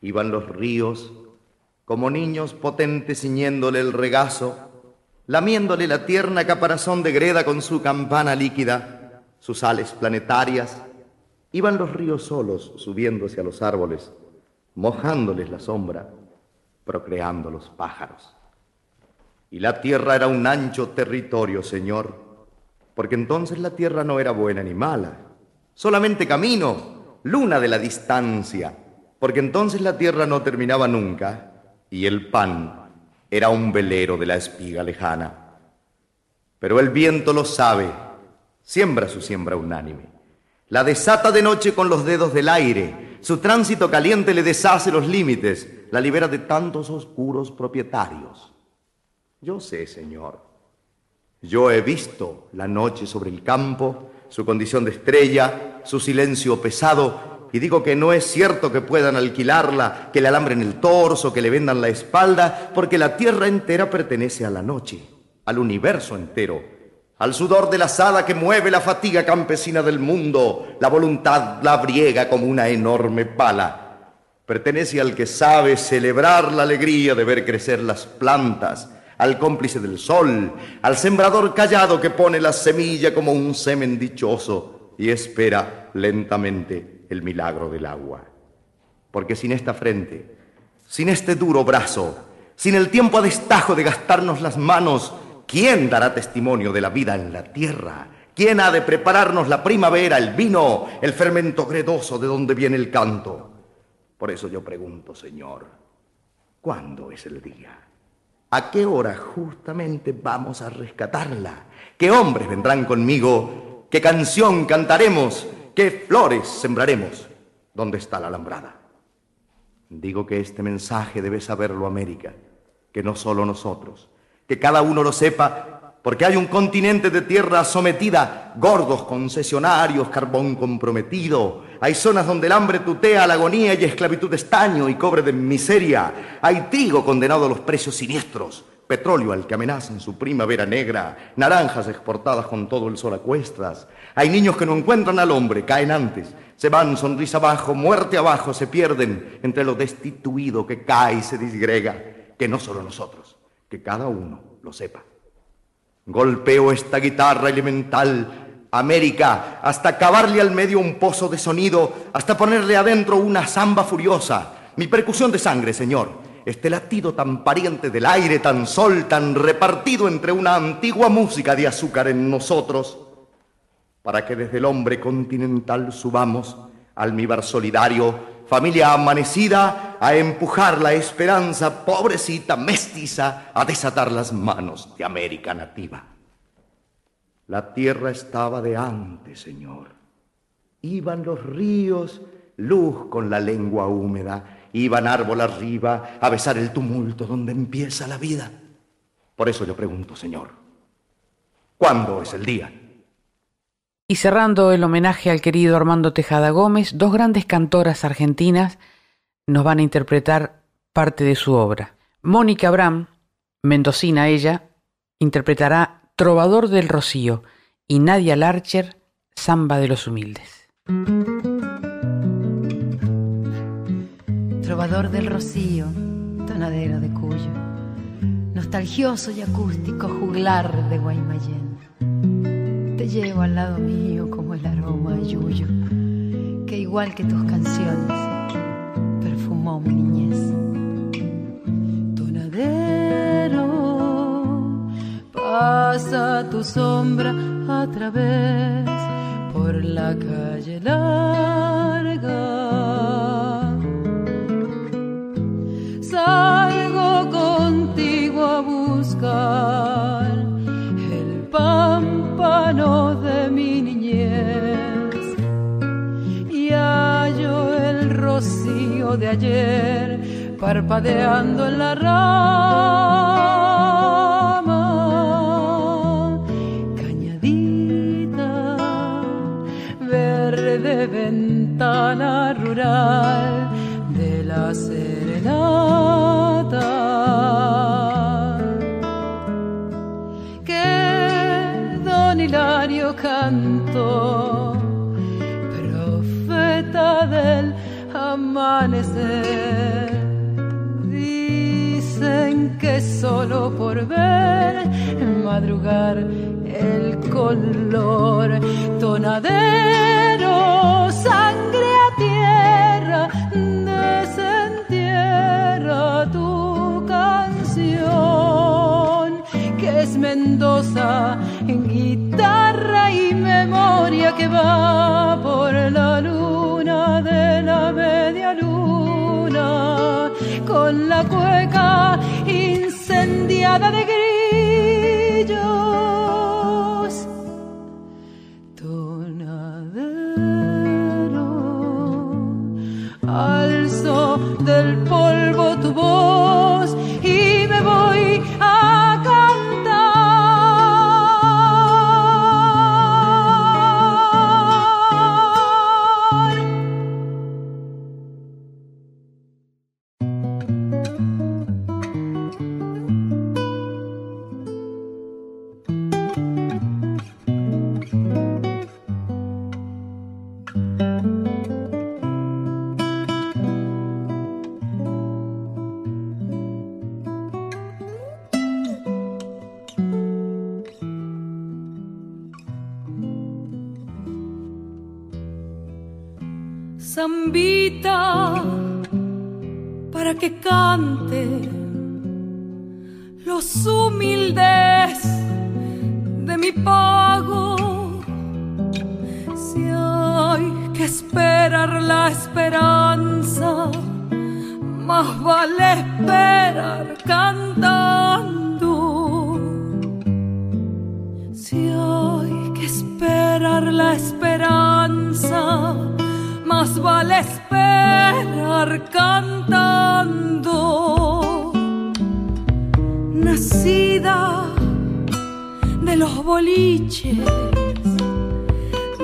Iban los ríos como niños potentes ciñéndole el regazo lamiéndole la tierna caparazón de greda con su campana líquida, sus ales planetarias, iban los ríos solos subiéndose a los árboles, mojándoles la sombra, procreando los pájaros. Y la tierra era un ancho territorio, Señor, porque entonces la tierra no era buena ni mala, solamente camino, luna de la distancia, porque entonces la tierra no terminaba nunca y el pan era un velero de la espiga lejana. Pero el viento lo sabe, siembra su siembra unánime. La desata de noche con los dedos del aire, su tránsito caliente le deshace los límites, la libera de tantos oscuros propietarios. Yo sé, Señor, yo he visto la noche sobre el campo, su condición de estrella, su silencio pesado, y digo que no es cierto que puedan alquilarla, que le alambren el torso, que le vendan la espalda, porque la tierra entera pertenece a la noche, al universo entero, al sudor de la asada que mueve la fatiga campesina del mundo, la voluntad la briega como una enorme pala. Pertenece al que sabe celebrar la alegría de ver crecer las plantas, al cómplice del sol, al sembrador callado que pone la semilla como un semen dichoso y espera lentamente el milagro del agua. Porque sin esta frente, sin este duro brazo, sin el tiempo a destajo de gastarnos las manos, ¿quién dará testimonio de la vida en la tierra? ¿Quién ha de prepararnos la primavera, el vino, el fermento gredoso de donde viene el canto? Por eso yo pregunto, Señor, ¿cuándo es el día? ¿A qué hora justamente vamos a rescatarla? ¿Qué hombres vendrán conmigo? ¿Qué canción cantaremos? ¿Qué flores sembraremos? ¿Dónde está la alambrada? Digo que este mensaje debe saberlo América, que no solo nosotros, que cada uno lo sepa, porque hay un continente de tierra sometida, gordos concesionarios, carbón comprometido, hay zonas donde el hambre tutea la agonía y esclavitud estaño y cobre de miseria, hay trigo condenado a los precios siniestros, petróleo al que amenazan su primavera negra, naranjas exportadas con todo el sol a cuestas. Hay niños que no encuentran al hombre, caen antes, se van sonrisa abajo, muerte abajo, se pierden entre lo destituido que cae y se disgrega. Que no solo nosotros, que cada uno lo sepa. Golpeo esta guitarra elemental, América, hasta cavarle al medio un pozo de sonido, hasta ponerle adentro una zamba furiosa. Mi percusión de sangre, Señor, este latido tan pariente del aire, tan sol, tan repartido entre una antigua música de azúcar en nosotros, para que desde el hombre continental subamos, almíbar solidario, familia amanecida, a empujar la esperanza pobrecita, mestiza, a desatar las manos de América nativa. La tierra estaba de antes, Señor. Iban los ríos, luz con la lengua húmeda, iban árbol arriba a besar el tumulto donde empieza la vida. Por eso yo pregunto, Señor, ¿cuándo es el día? Y cerrando el homenaje al querido Armando Tejada Gómez, dos grandes cantoras argentinas nos van a interpretar parte de su obra. Mónica Bram, mendocina ella, interpretará Trovador del Rocío y Nadia Larcher, Samba de los Humildes. trovador del rocío, tonadero de Cuyo, nostalgioso y acústico juglar de Guaymallén. Te llevo al lado mío como el aroma yuyo, que igual que tus canciones perfumó mi niñez. Pasa tu sombra a través por la calle larga. Salgo contigo a buscar el pámpano de mi niñez. Y hallo el rocío de ayer parpadeando en la rama de la que don Hilario cantó, profeta del amanecer. Dicen que solo por ver madrugar el color, tonadero, es Mendoza en guitarra y memoria que va por la luna de la media luna, con la cueca incendiada de gris que cante los humildes de mi pago. Si hay que esperar la esperanza, más vale esperar cantando. Si hay que esperar la esperanza, más vale esperar cantando. Nacida de los boliches,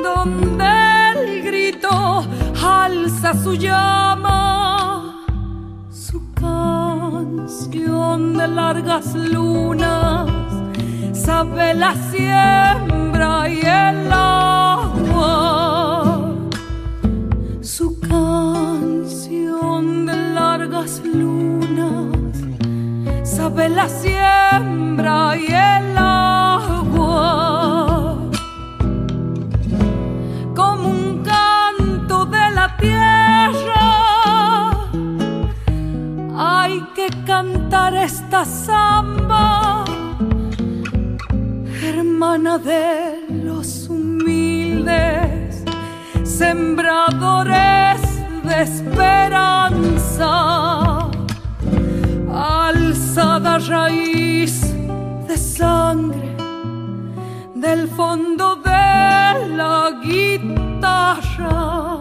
donde el grito alza su llama, su canción de largas lunas, sabe la siembra y el agua lunas, sabe la siembra y el agua, como un canto de la tierra. Hay que cantar esta samba, hermana de los humildes, sembradores de esperanza, alzada raíz de sangre del fondo de la guitarra.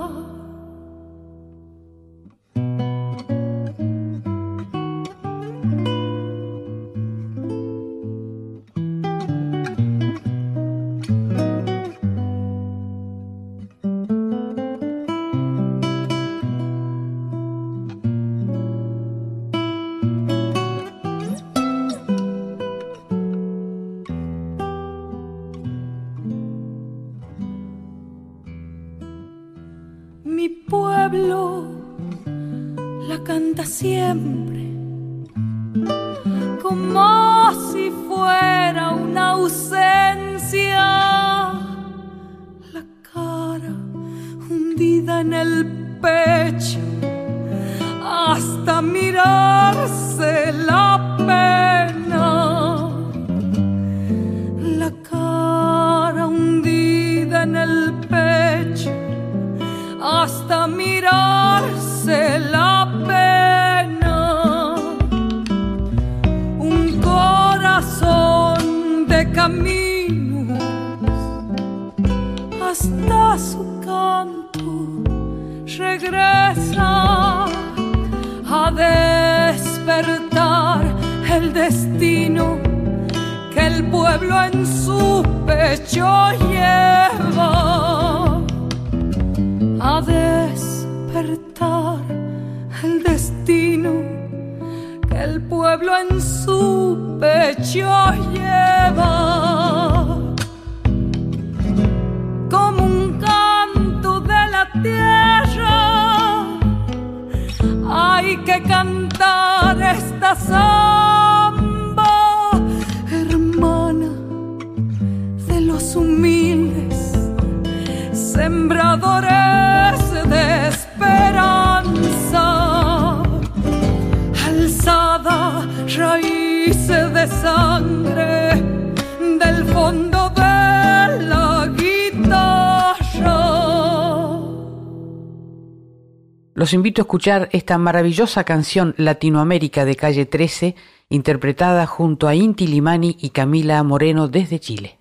Los invito a escuchar esta maravillosa canción Latinoamérica de calle 13, interpretada junto a Inti Limani y Camila Moreno desde Chile.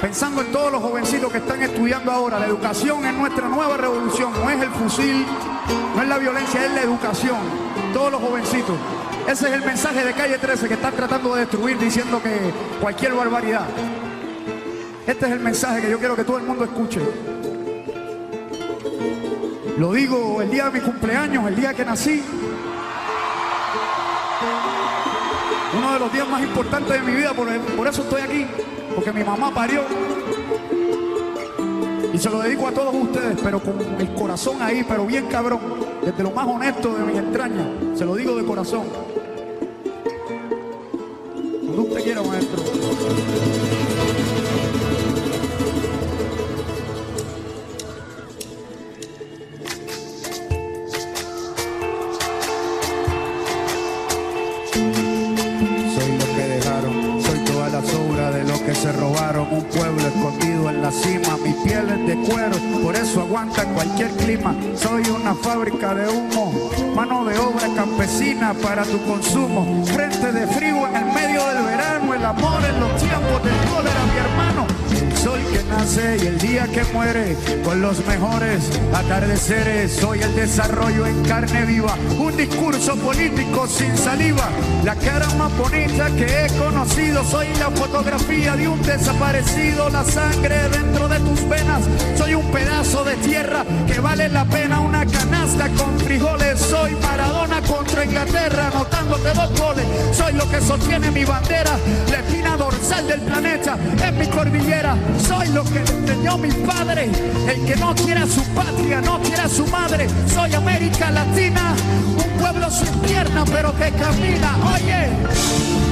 Pensando en todos los jovencitos que están estudiando ahora. La educación es nuestra nueva revolución, no es el fusil, no es la violencia, es la educación. Todos los jovencitos. Ese es el mensaje de Calle 13 que están tratando de destruir diciendo que cualquier barbaridad. Este es el mensaje que yo quiero que todo el mundo escuche. Lo digo el día de mi cumpleaños, el día que nací. Uno de los días más importantes de mi vida, por, eso estoy aquí porque mi mamá parió. Y se lo dedico a todos ustedes, pero con el corazón ahí, pero bien cabrón, desde lo más honesto de mis entrañas, se lo digo de corazón. Para tu consumo. Que muere, con los mejores atardeceres. Soy el desarrollo en carne viva, un discurso político sin saliva. La cara más bonita que he conocido, soy la fotografía de un desaparecido, la sangre dentro de tus venas. Soy un pedazo de tierra que vale la pena una canasta con frijoles. Soy Maradona contra Inglaterra, anotándote dos goles. Soy lo que sostiene mi bandera, la espina dorsal del planeta en mi cordillera. Soy lo que enseñó mi padre, el que no quiere a su patria, no quiere a su madre. Soy América Latina, un pueblo sin pierna pero que camina. Oye.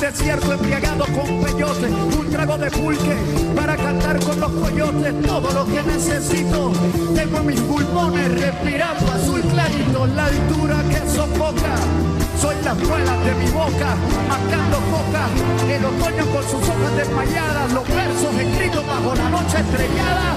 Desierto embriagado con peyote, un trago de pulque para cantar con los coyotes. Todo lo que necesito, tengo mis pulmones respirando azul clarito, la altura que sofoca. Soy la escuela de mi boca, marcando boca, el otoño con sus hojas desmayadas, los versos escritos bajo la noche estrellada,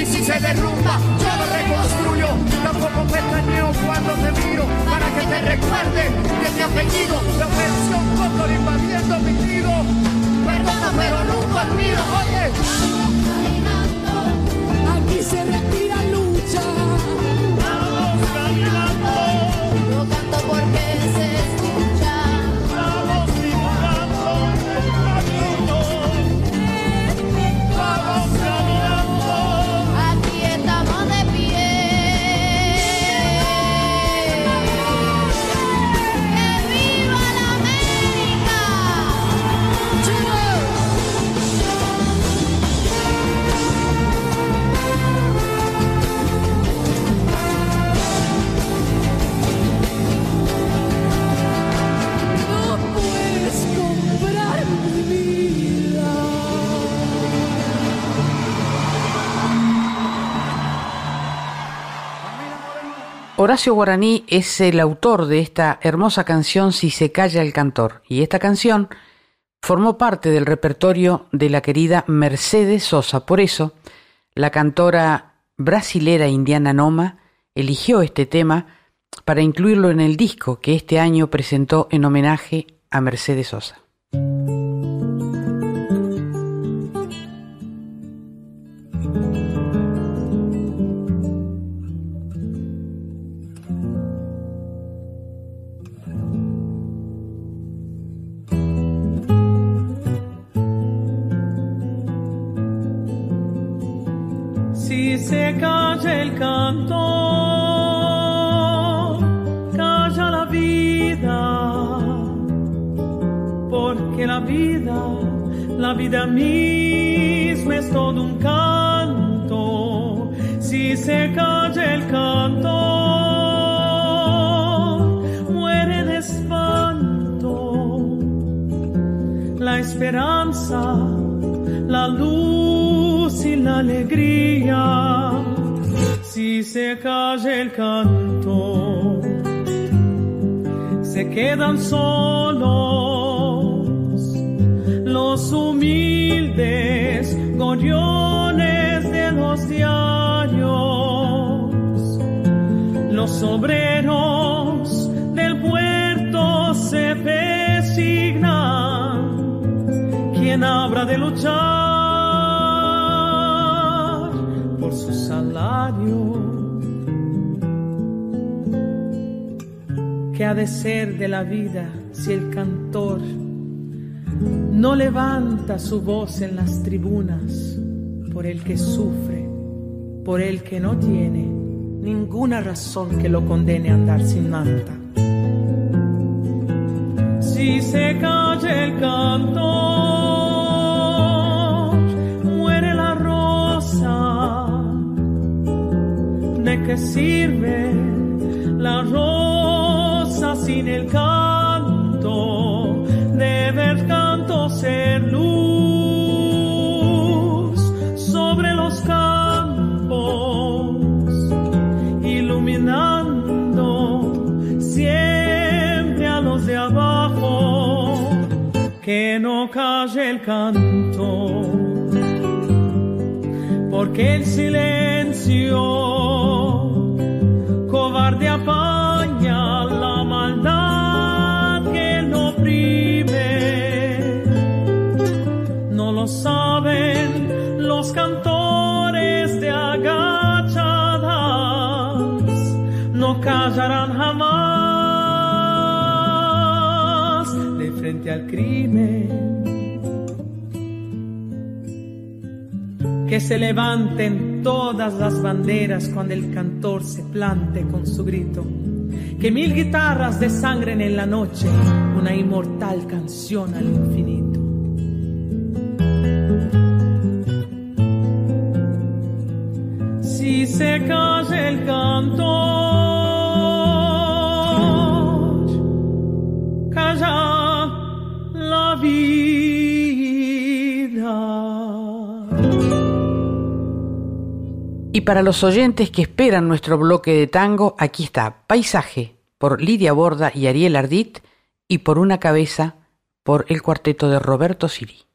y si se derrumba, yo lo reconstruyo. Tampoco pestaneo cuando te miro, para que te recuerde de mi apellido. La operación Cóndor invadiendo mi nido. Perdona, pero nunca olvido, oye. Aquí se respira lucha. Horacio Guaraní es el autor de esta hermosa canción Si se calla el cantor. Y esta canción formó parte del repertorio de la querida Mercedes Sosa. Por eso, la cantora brasilera Indiana Noma eligió este tema para incluirlo en el disco que este año presentó en homenaje a Mercedes Sosa. Si se calla el canto, calla la vida, porque la vida, la vida misma es todo un canto. Si se calla el canto, muere de espanto la esperanza, la luz y la alegría. Si se calla el canto, se quedan solos los humildes gorriones de los diarios, los obreros del puerto se resignan quien habrá de luchar ¿Qué ha de ser de la vida si el cantor no levanta su voz en las tribunas por el que sufre, por el que no tiene ninguna razón que lo condene a andar sin manta? Si se calla el canto, qué sirve la rosa sin el canto? ser luz sobre los campos, iluminando siempre a los de abajo, que no calle el canto, porque el silencio cobarde apaña la maldad que no oprime. No lo saben los cantores de agachadas, no callarán jamás de frente al crimen. Que se levanten todas las banderas cuando el cantor se plante con su grito. Que mil guitarras desangren en la noche una inmortal canción al infinito. Si se calla el cantor, calla la vida. Y para los oyentes que esperan nuestro bloque de tango, aquí está Paisaje por Lidia Borda y Ariel Ardit y por una cabeza por el cuarteto de Roberto Siri.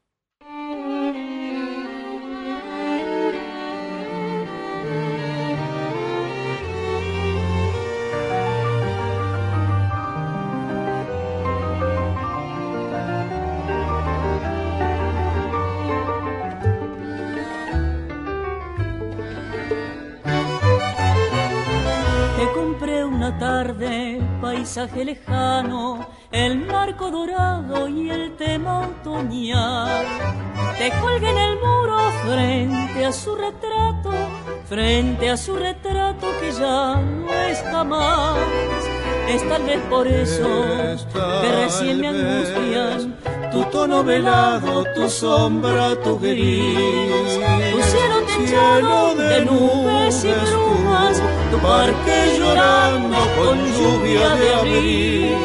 Tarde, paisaje lejano, el marco dorado y el tema otoñal. Te colgué en el muro frente a su retrato, frente a su retrato que ya no está más. Es tal vez por eso que recién me angustian tu tono velado, tu sombra, tu gris, tu cielo de nubes y brumas, tu parque llorando con lluvia de abril.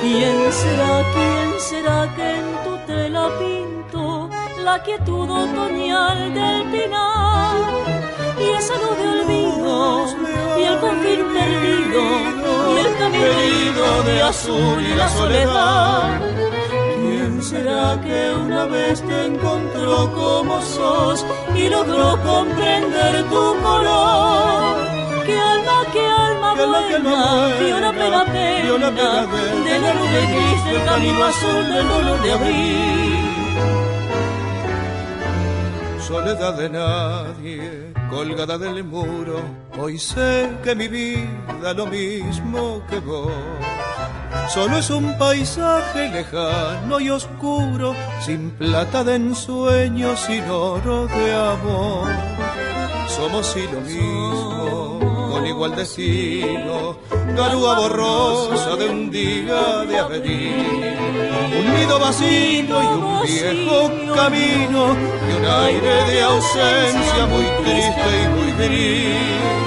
¿Quién será, quién será que en tu tela pinto la quietud otoñal del pinar? Y esa luz de olvido, y el confín perdido, y el camino de azul y la soledad. ¿Quién será que una vez te encontró como sos y logró comprender tu color? ¿Qué alma, qué alma buena vio la pena pena de la nube gris del camino azul del dolor de abril? soledad de nadie, colgada del muro. Hoy sé que mi vida lo mismo que vos. Solo es un paisaje lejano y oscuro, sin plata de ensueño, sin oro de amor. Somos sí lo mismo, con igual destino, garúa borrosa de un día de avenir. Un nido vacío y un viejo camino y un aire de ausencia muy triste y muy gris.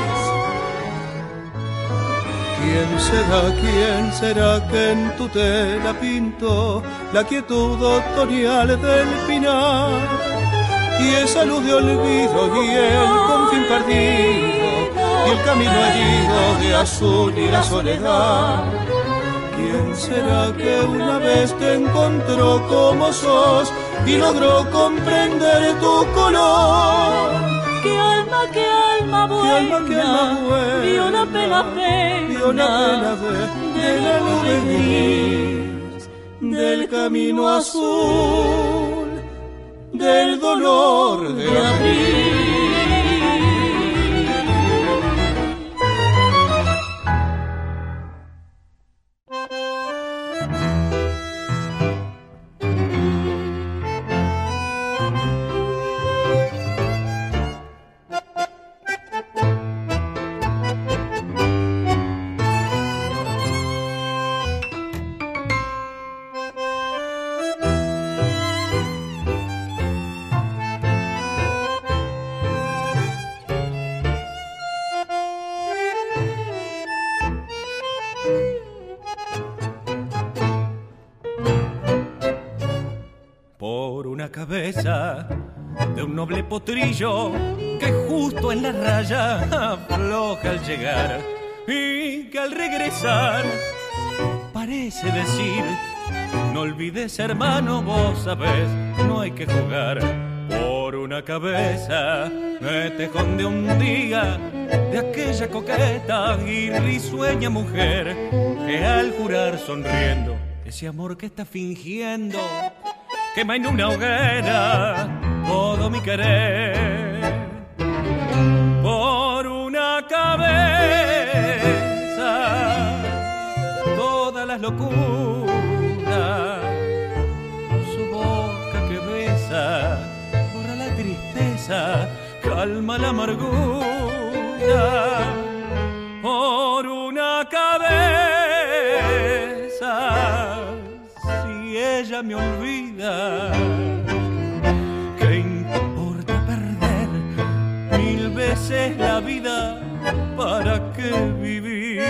¿Quién será, quién será que en tu tela pintó la quietud otoñal del pinar? Y esa luz de olvido y el confín perdido y el camino herido de azul y la soledad. ¿Quién será que una vez te encontró como sos y logró comprender tu color? ¿Qué alma, qué alma buena, alma, qué alma buena vio la pena pena, vio la pena de, de la nube gris, del camino azul, del dolor de abril. Potrillo que justo en la raya afloja al llegar y que al regresar parece decir no olvides hermano vos sabés no hay que jugar por una cabeza. Me tejón de un día de aquella coqueta y risueña mujer que al jurar sonriendo ese amor que está fingiendo quema en una hoguera todo mi querer. Por una cabeza todas las locuras su boca que besa borra la tristeza calma la amargura. Por una cabeza si ella me olvida veces la vida? ¿Para qué vivir?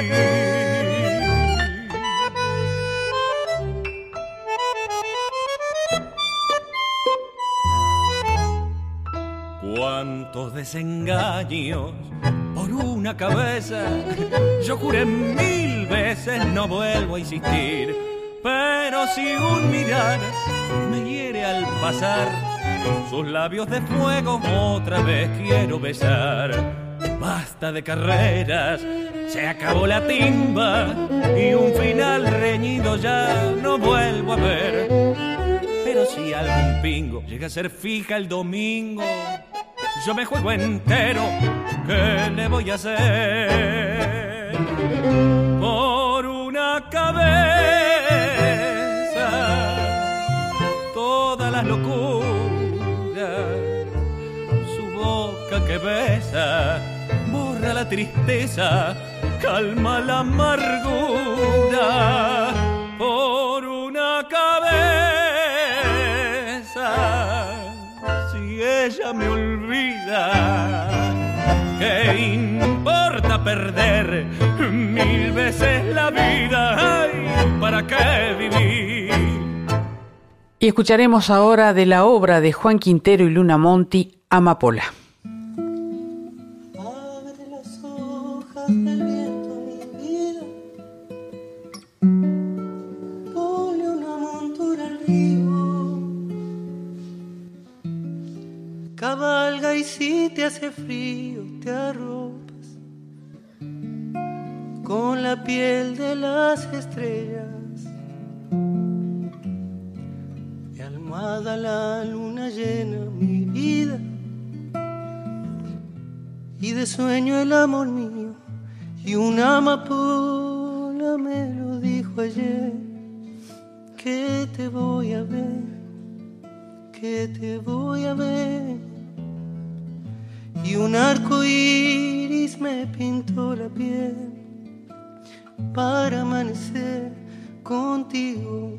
Cuántos desengaños por una cabeza. Yo juré mil veces no vuelvo a insistir. Pero si un mirar me hiere al pasar, sus labios de fuego otra vez quiero besar. Basta de carreras, se acabó la timba y un final reñido ya no vuelvo a ver. Pero si algún pingo llega a ser fija el domingo, yo me juego entero, ¿qué le voy a hacer? Por una cabeza, todas las locuras, que besa, borra la tristeza, calma la amargura. Por una cabeza, si ella me olvida, ¿qué importa perder mil veces la vida? Ay, ¿para qué vivir? Y escucharemos ahora de la obra de Juan Quintero y Luna Monti, Amapola. Si te hace frío, te arropas con la piel de las estrellas. Y almohada la luna llena mi vida y de sueño el amor mío. Y una amapola me lo dijo ayer. Que te voy a ver que te voy a ver y un arco iris me pintó la piel para amanecer contigo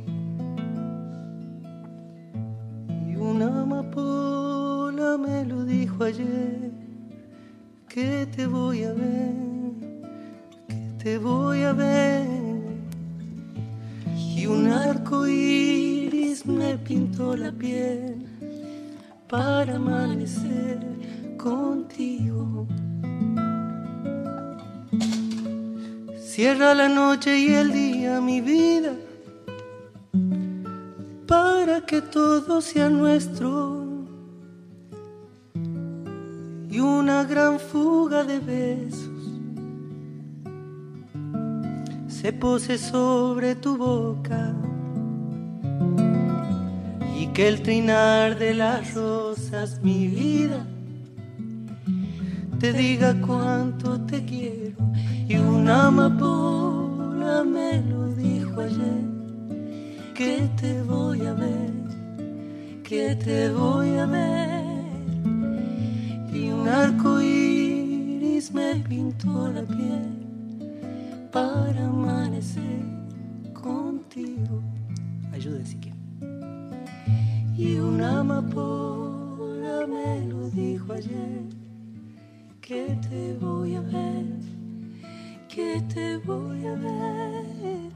y una amapola me lo dijo ayer que te voy a ver, que te voy a ver. Y un arco iris me pintó la piel para amanecer contigo. Cierra la noche y el día, mi vida, para que todo sea nuestro y una gran fuga de besos se pose sobre tu boca y que el trinar de las rosas, mi vida, te diga cuánto te quiero y una amapola me lo dijo ayer que te voy a ver, que te voy a ver y un arco iris me pintó la piel para amanecer contigo. Ayuda si quieren. Y una amapola me lo dijo ayer que te voy a ver, que te voy a ver.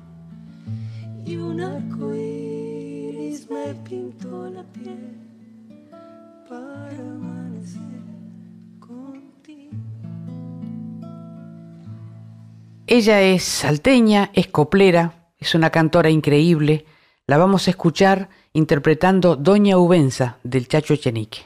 Y un arco iris me pintó la piel para amanecer contigo. Ella es salteña, es coplera, es una cantora increíble. La vamos a escuchar interpretando Doña Ubenza del Chacho Echenique.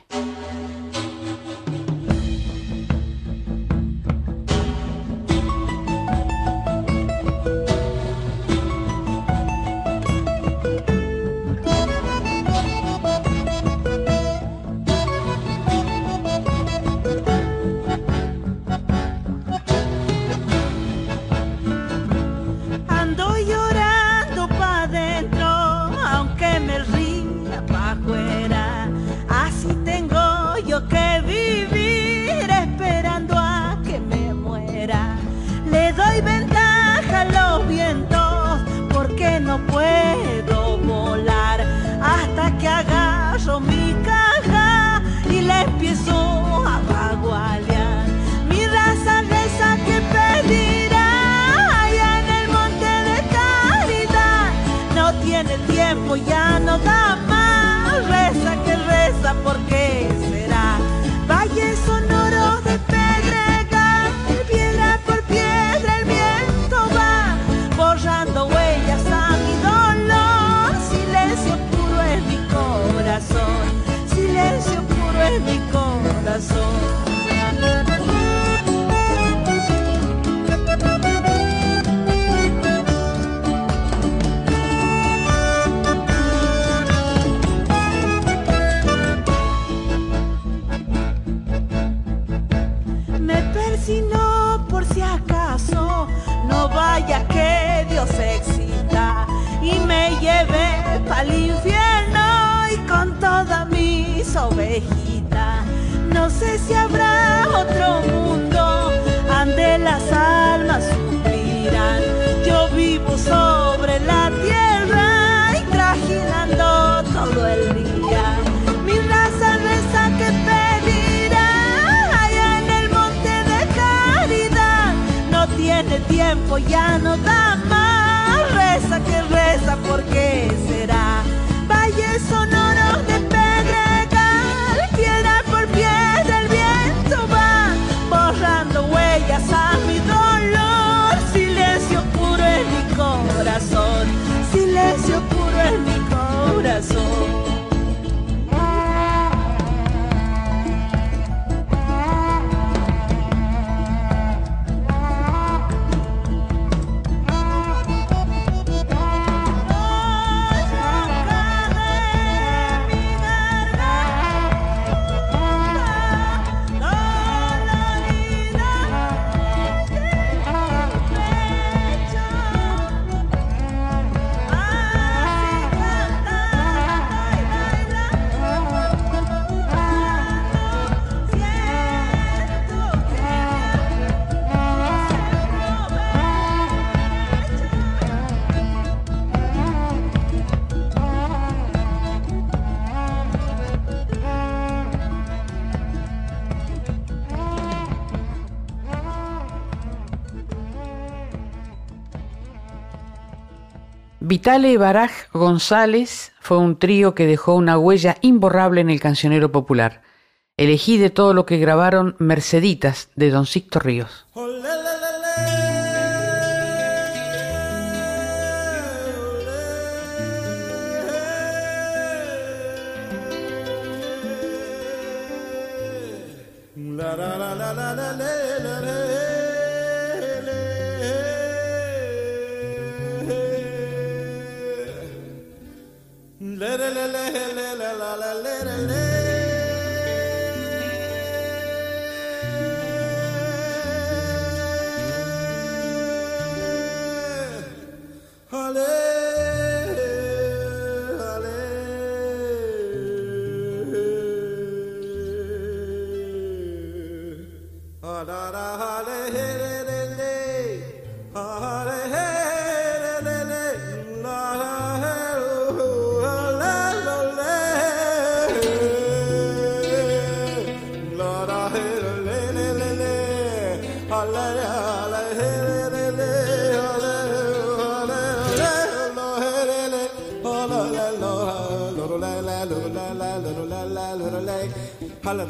Vitale y Baraj González fue un trío que dejó una huella imborrable en el cancionero popular. Elegí de todo lo que grabaron Merceditas de Don Sixto Ríos.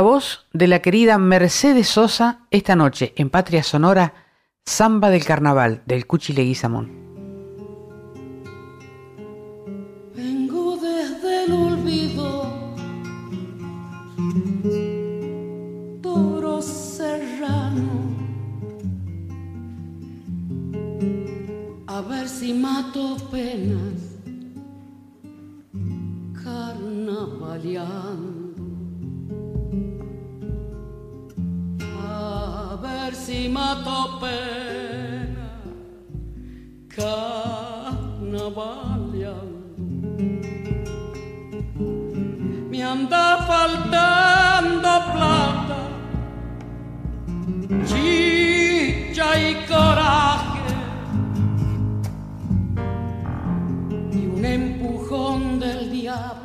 Voz de la querida Mercedes Sosa, esta noche en Patria Sonora, Samba del Carnaval del Cuchi Leguizamón. Vengo desde el olvido, toro serrano, a ver si mato penas, carnavaleando. A ver si mato pena, carnavaleando. Me anda faltando plata, chicha y coraje, y un empujón del diablo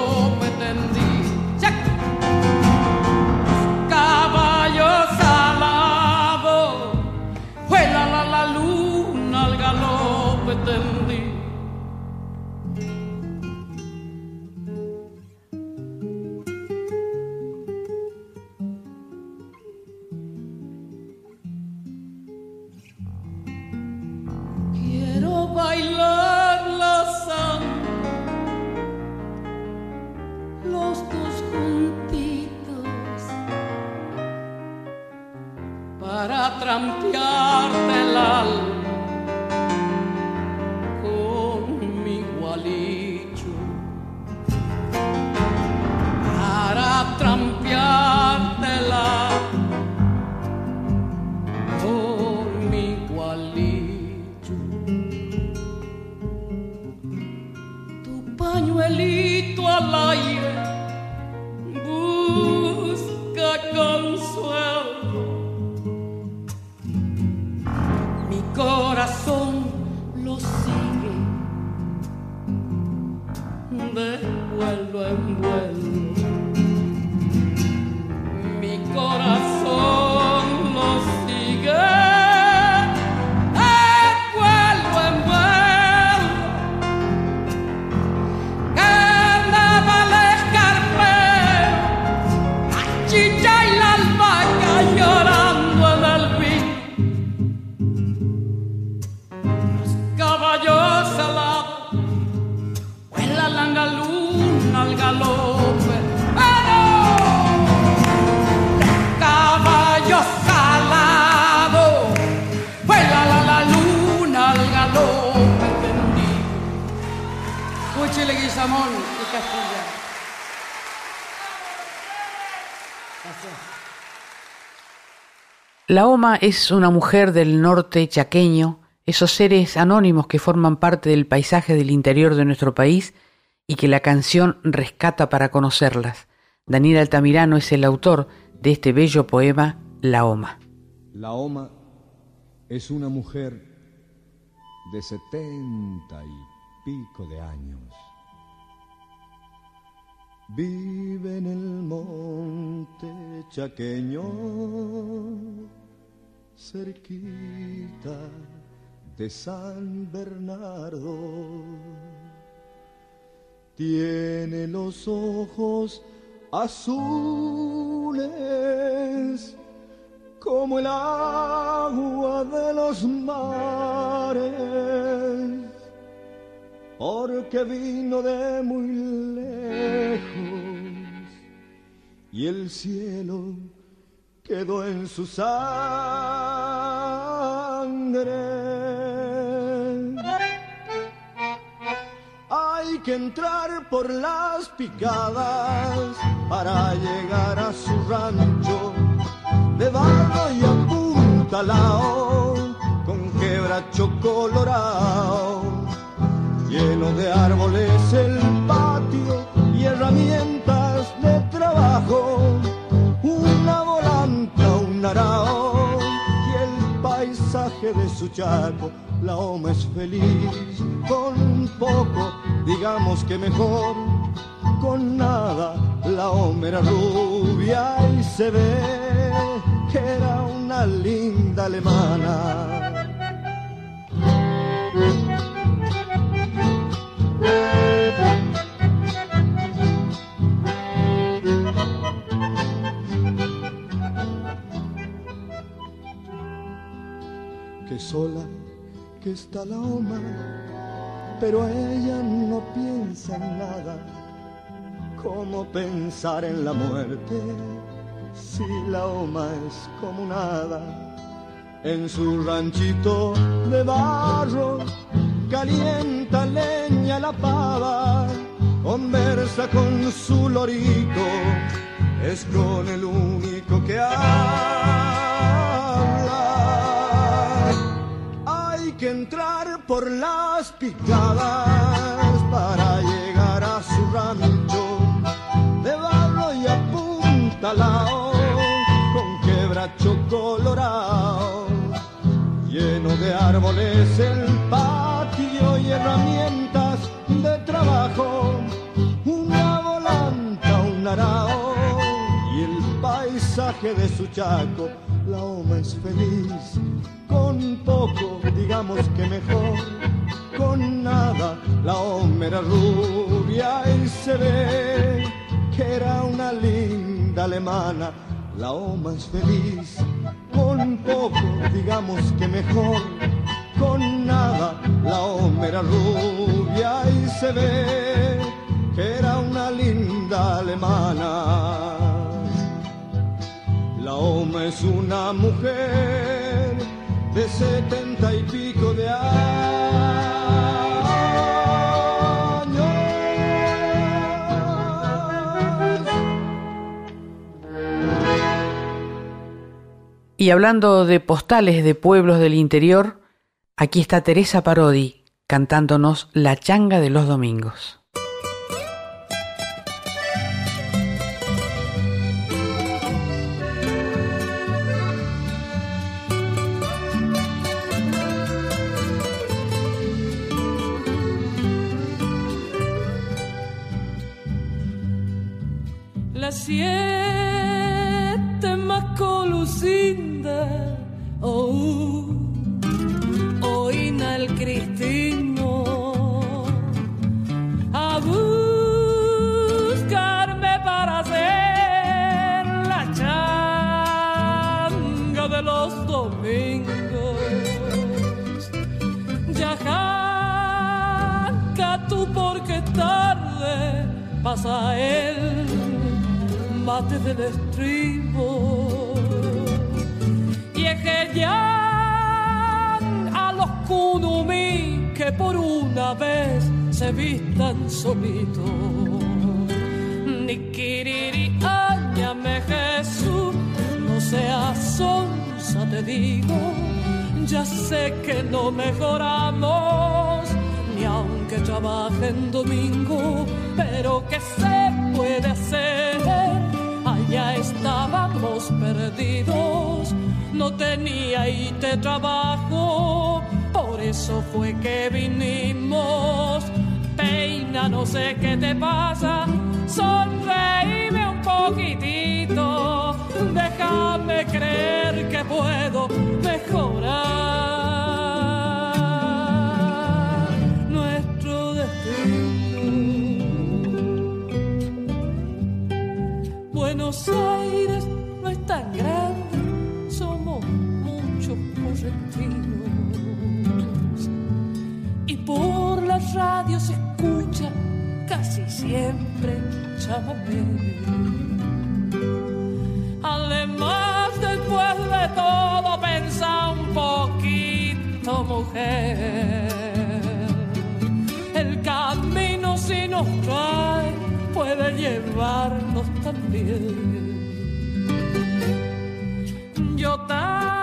para vuelo en Y Castilla. La Oma es una mujer del norte chaqueño, esos seres anónimos que forman parte del paisaje del interior de nuestro país y que la canción rescata para conocerlas. Daniel Altamirano es el autor de este bello poema La Oma. La Oma es una mujer de setenta y pico de años. Vive en el monte chaqueño, cerquita de San Bernardo. Tiene los ojos azules como el agua de los mares, porque vino de muy lejos y el cielo quedó en su sangre. Hay que entrar por las picadas para llegar a su rancho de barro y apuntalao con quebracho colorado lleno de árboles el patio y herramientas de trabajo, una volanta, un arao y el paisaje de su chaco. La oma es feliz con poco, digamos que mejor, con nada. La oma era rubia y se ve que era una linda alemana. Que sola que está la oma, pero ella no piensa en nada. ¿Cómo pensar en la muerte si la oma es como nada? En su ranchito de barro calienta leña la pava, conversa con su lorito, es con el único que habla. Hay que entrar por las picadas para llegar a su rancho de barro y apuntalao con quebracho colorado lleno de árboles el y herramientas de trabajo una volanta, un arao y el paisaje de su chaco la oma es feliz con poco, digamos que mejor, con nada. La oma era rubia y se ve que era una linda alemana. La oma es feliz con poco, digamos que mejor, con nada. La oma era rubia y se ve que era una linda alemana. La Oma es una mujer de setenta y pico de años. Y hablando de postales de pueblos del interior, aquí está Teresa Parodi cantándonos La changa de los domingos. Pasa el mate del estribo. Y es que ya a los kunumi que por una vez se vistan solitos. Ni kiriri áñame Jesús no seas sonsa te digo. Ya sé que no mejoramos ni aunque trabaje en domingo pero que se puede hacer allá estábamos perdidos, no tenía y trabajo, por eso fue que vinimos. Peina, no sé qué te pasa, sonreíme un poquitito, déjame creer que puedo mejorar Buenos Aires no es tan grande, somos muchos correntinos. Y por la radio se escucha casi siempre chamamé. Además, después de todo, pensa un poquito, mujer. El camino si nos trae puede llevarnos también. Yo tampoco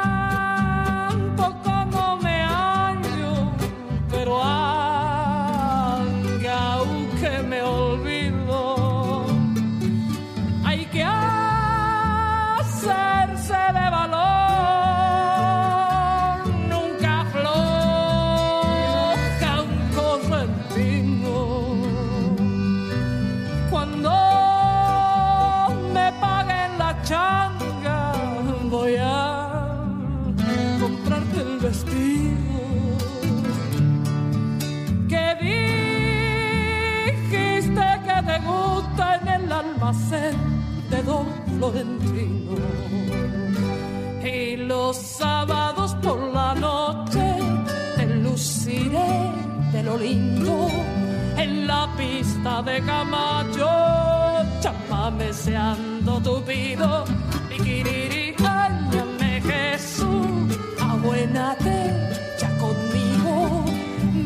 Y los sábados por la noche te luciré de lo lindo. En la pista de Camacho, chamameceando tupido. y Piquiriríñame Jesús, abuénate ya conmigo,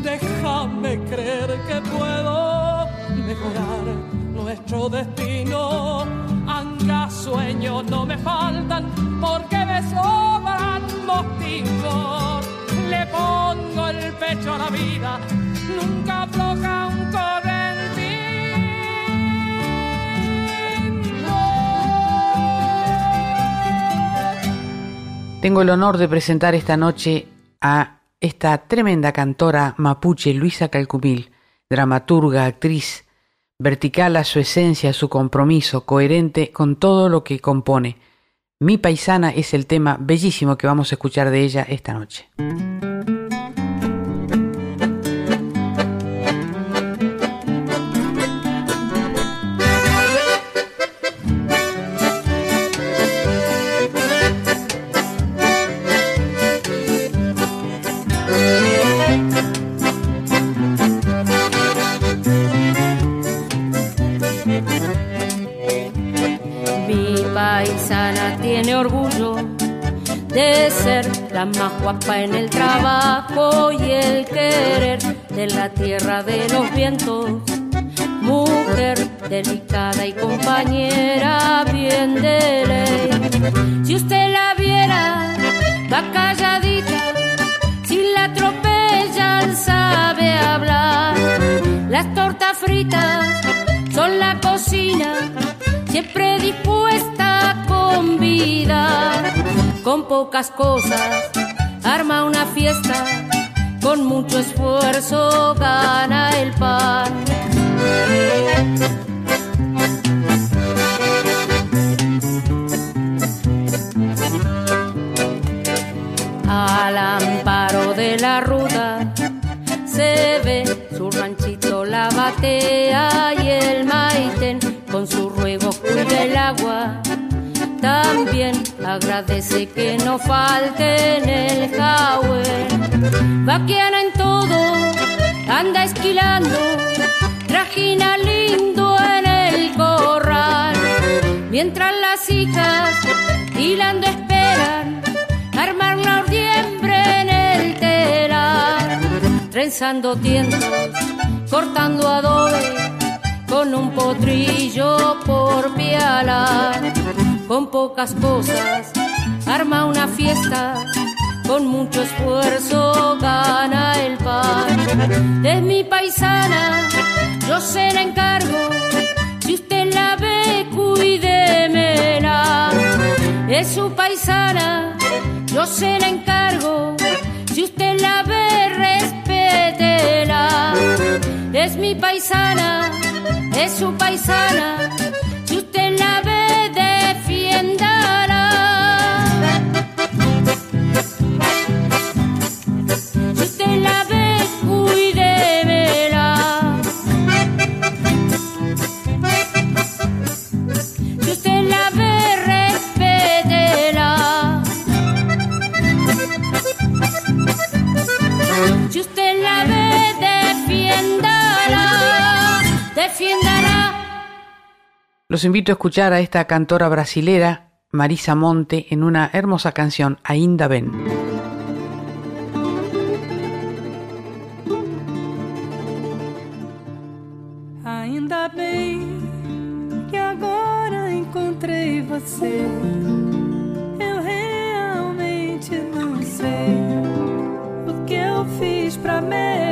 déjame creer que puedo mejorar nuestro destino. Sueños no me faltan porque me sobran motivos. Le pongo el pecho a la vida, nunca afloja un Tengo el honor de presentar esta noche a esta tremenda cantora mapuche Luisa Calcumil, dramaturga, actriz, vertical a su esencia, a su compromiso, coherente con todo lo que compone. Mi paisana es el tema bellísimo que vamos a escuchar de ella esta noche. Más guapa en el trabajo y el querer de la tierra de los vientos. Mujer delicada y compañera bien de ley. Si usted la viera, va calladita, si la atropellan sabe hablar. Las tortas fritas son la cocina, siempre dispuesta a convidar. Con pocas cosas arma una fiesta, con mucho esfuerzo gana el pan. Al amparo de la ruta se ve su ranchito la batea y el maiten con su ruego cuida el agua. También agradece que no falte en el jahue. Vaquiana en todo, anda esquilando, trajina lindo en el corral. Mientras las hijas hilando esperan armar la ordiembre en el telar trenzando tiendas, cortando adobe, con un potrillo por piala, con pocas cosas, arma una fiesta, con mucho esfuerzo gana el pan. Es mi paisana, yo se la encargo, si usted la ve, cuídemela. Es su paisana, yo se la encargo, si usted la ve, respétela. Es mi paisana, es su paisana. Si usted la ve, Los invito a escuchar a esta cantora brasilera, Marisa Monte, en una hermosa canción, Ainda Ben. Ainda bem que agora encontrei você. Eu realmente não sei o que eu fiz pra merecer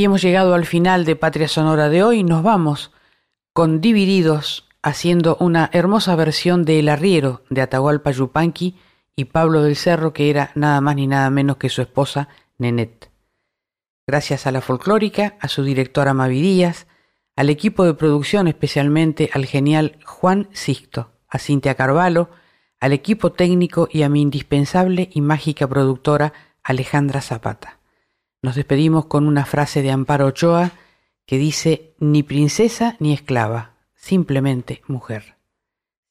Y hemos llegado al final de Patria Sonora de hoy. Nos vamos con Divididos haciendo una hermosa versión de El Arriero de Atahualpa Yupanqui y Pablo del Cerro, que era nada más ni nada menos que su esposa Nenet. Gracias a la folclórica, a su directora Mavi Díaz, al equipo de producción, especialmente al genial Juan Sixto, a Cintia Carvalho, al equipo técnico y a mi indispensable y mágica productora Alejandra Zapata. Nos despedimos con una frase de Amparo Ochoa que dice, ni princesa ni esclava, simplemente mujer.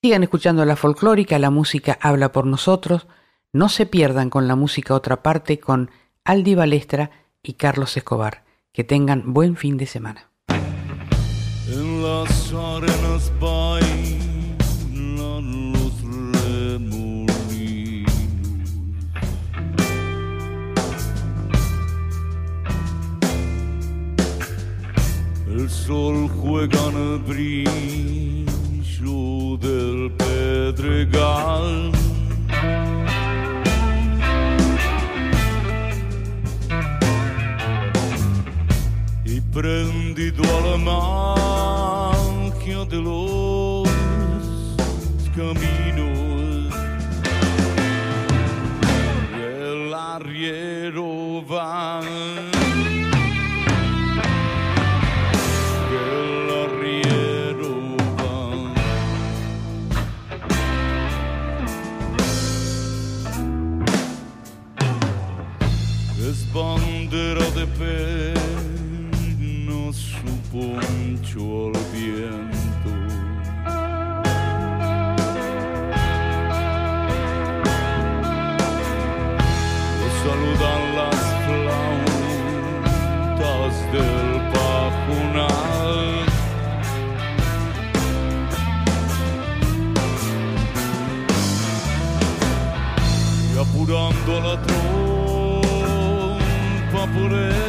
Sigan escuchando la folclórica, la música habla por nosotros, no se pierdan con la música otra parte con Aldi Balestra y Carlos Escobar. Que tengan buen fin de semana. El sol juega en el brillo del pedregal. y prendido a la magia de los pena su poncho al viento. Lo saludan las flautas del pajonal. Y apurando la trompa por esos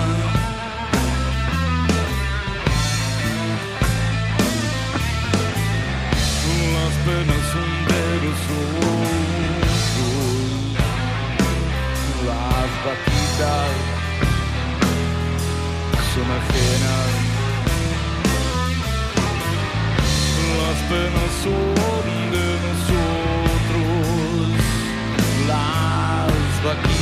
amistad son ajenas. Las penas son de nosotros, las vaquitas.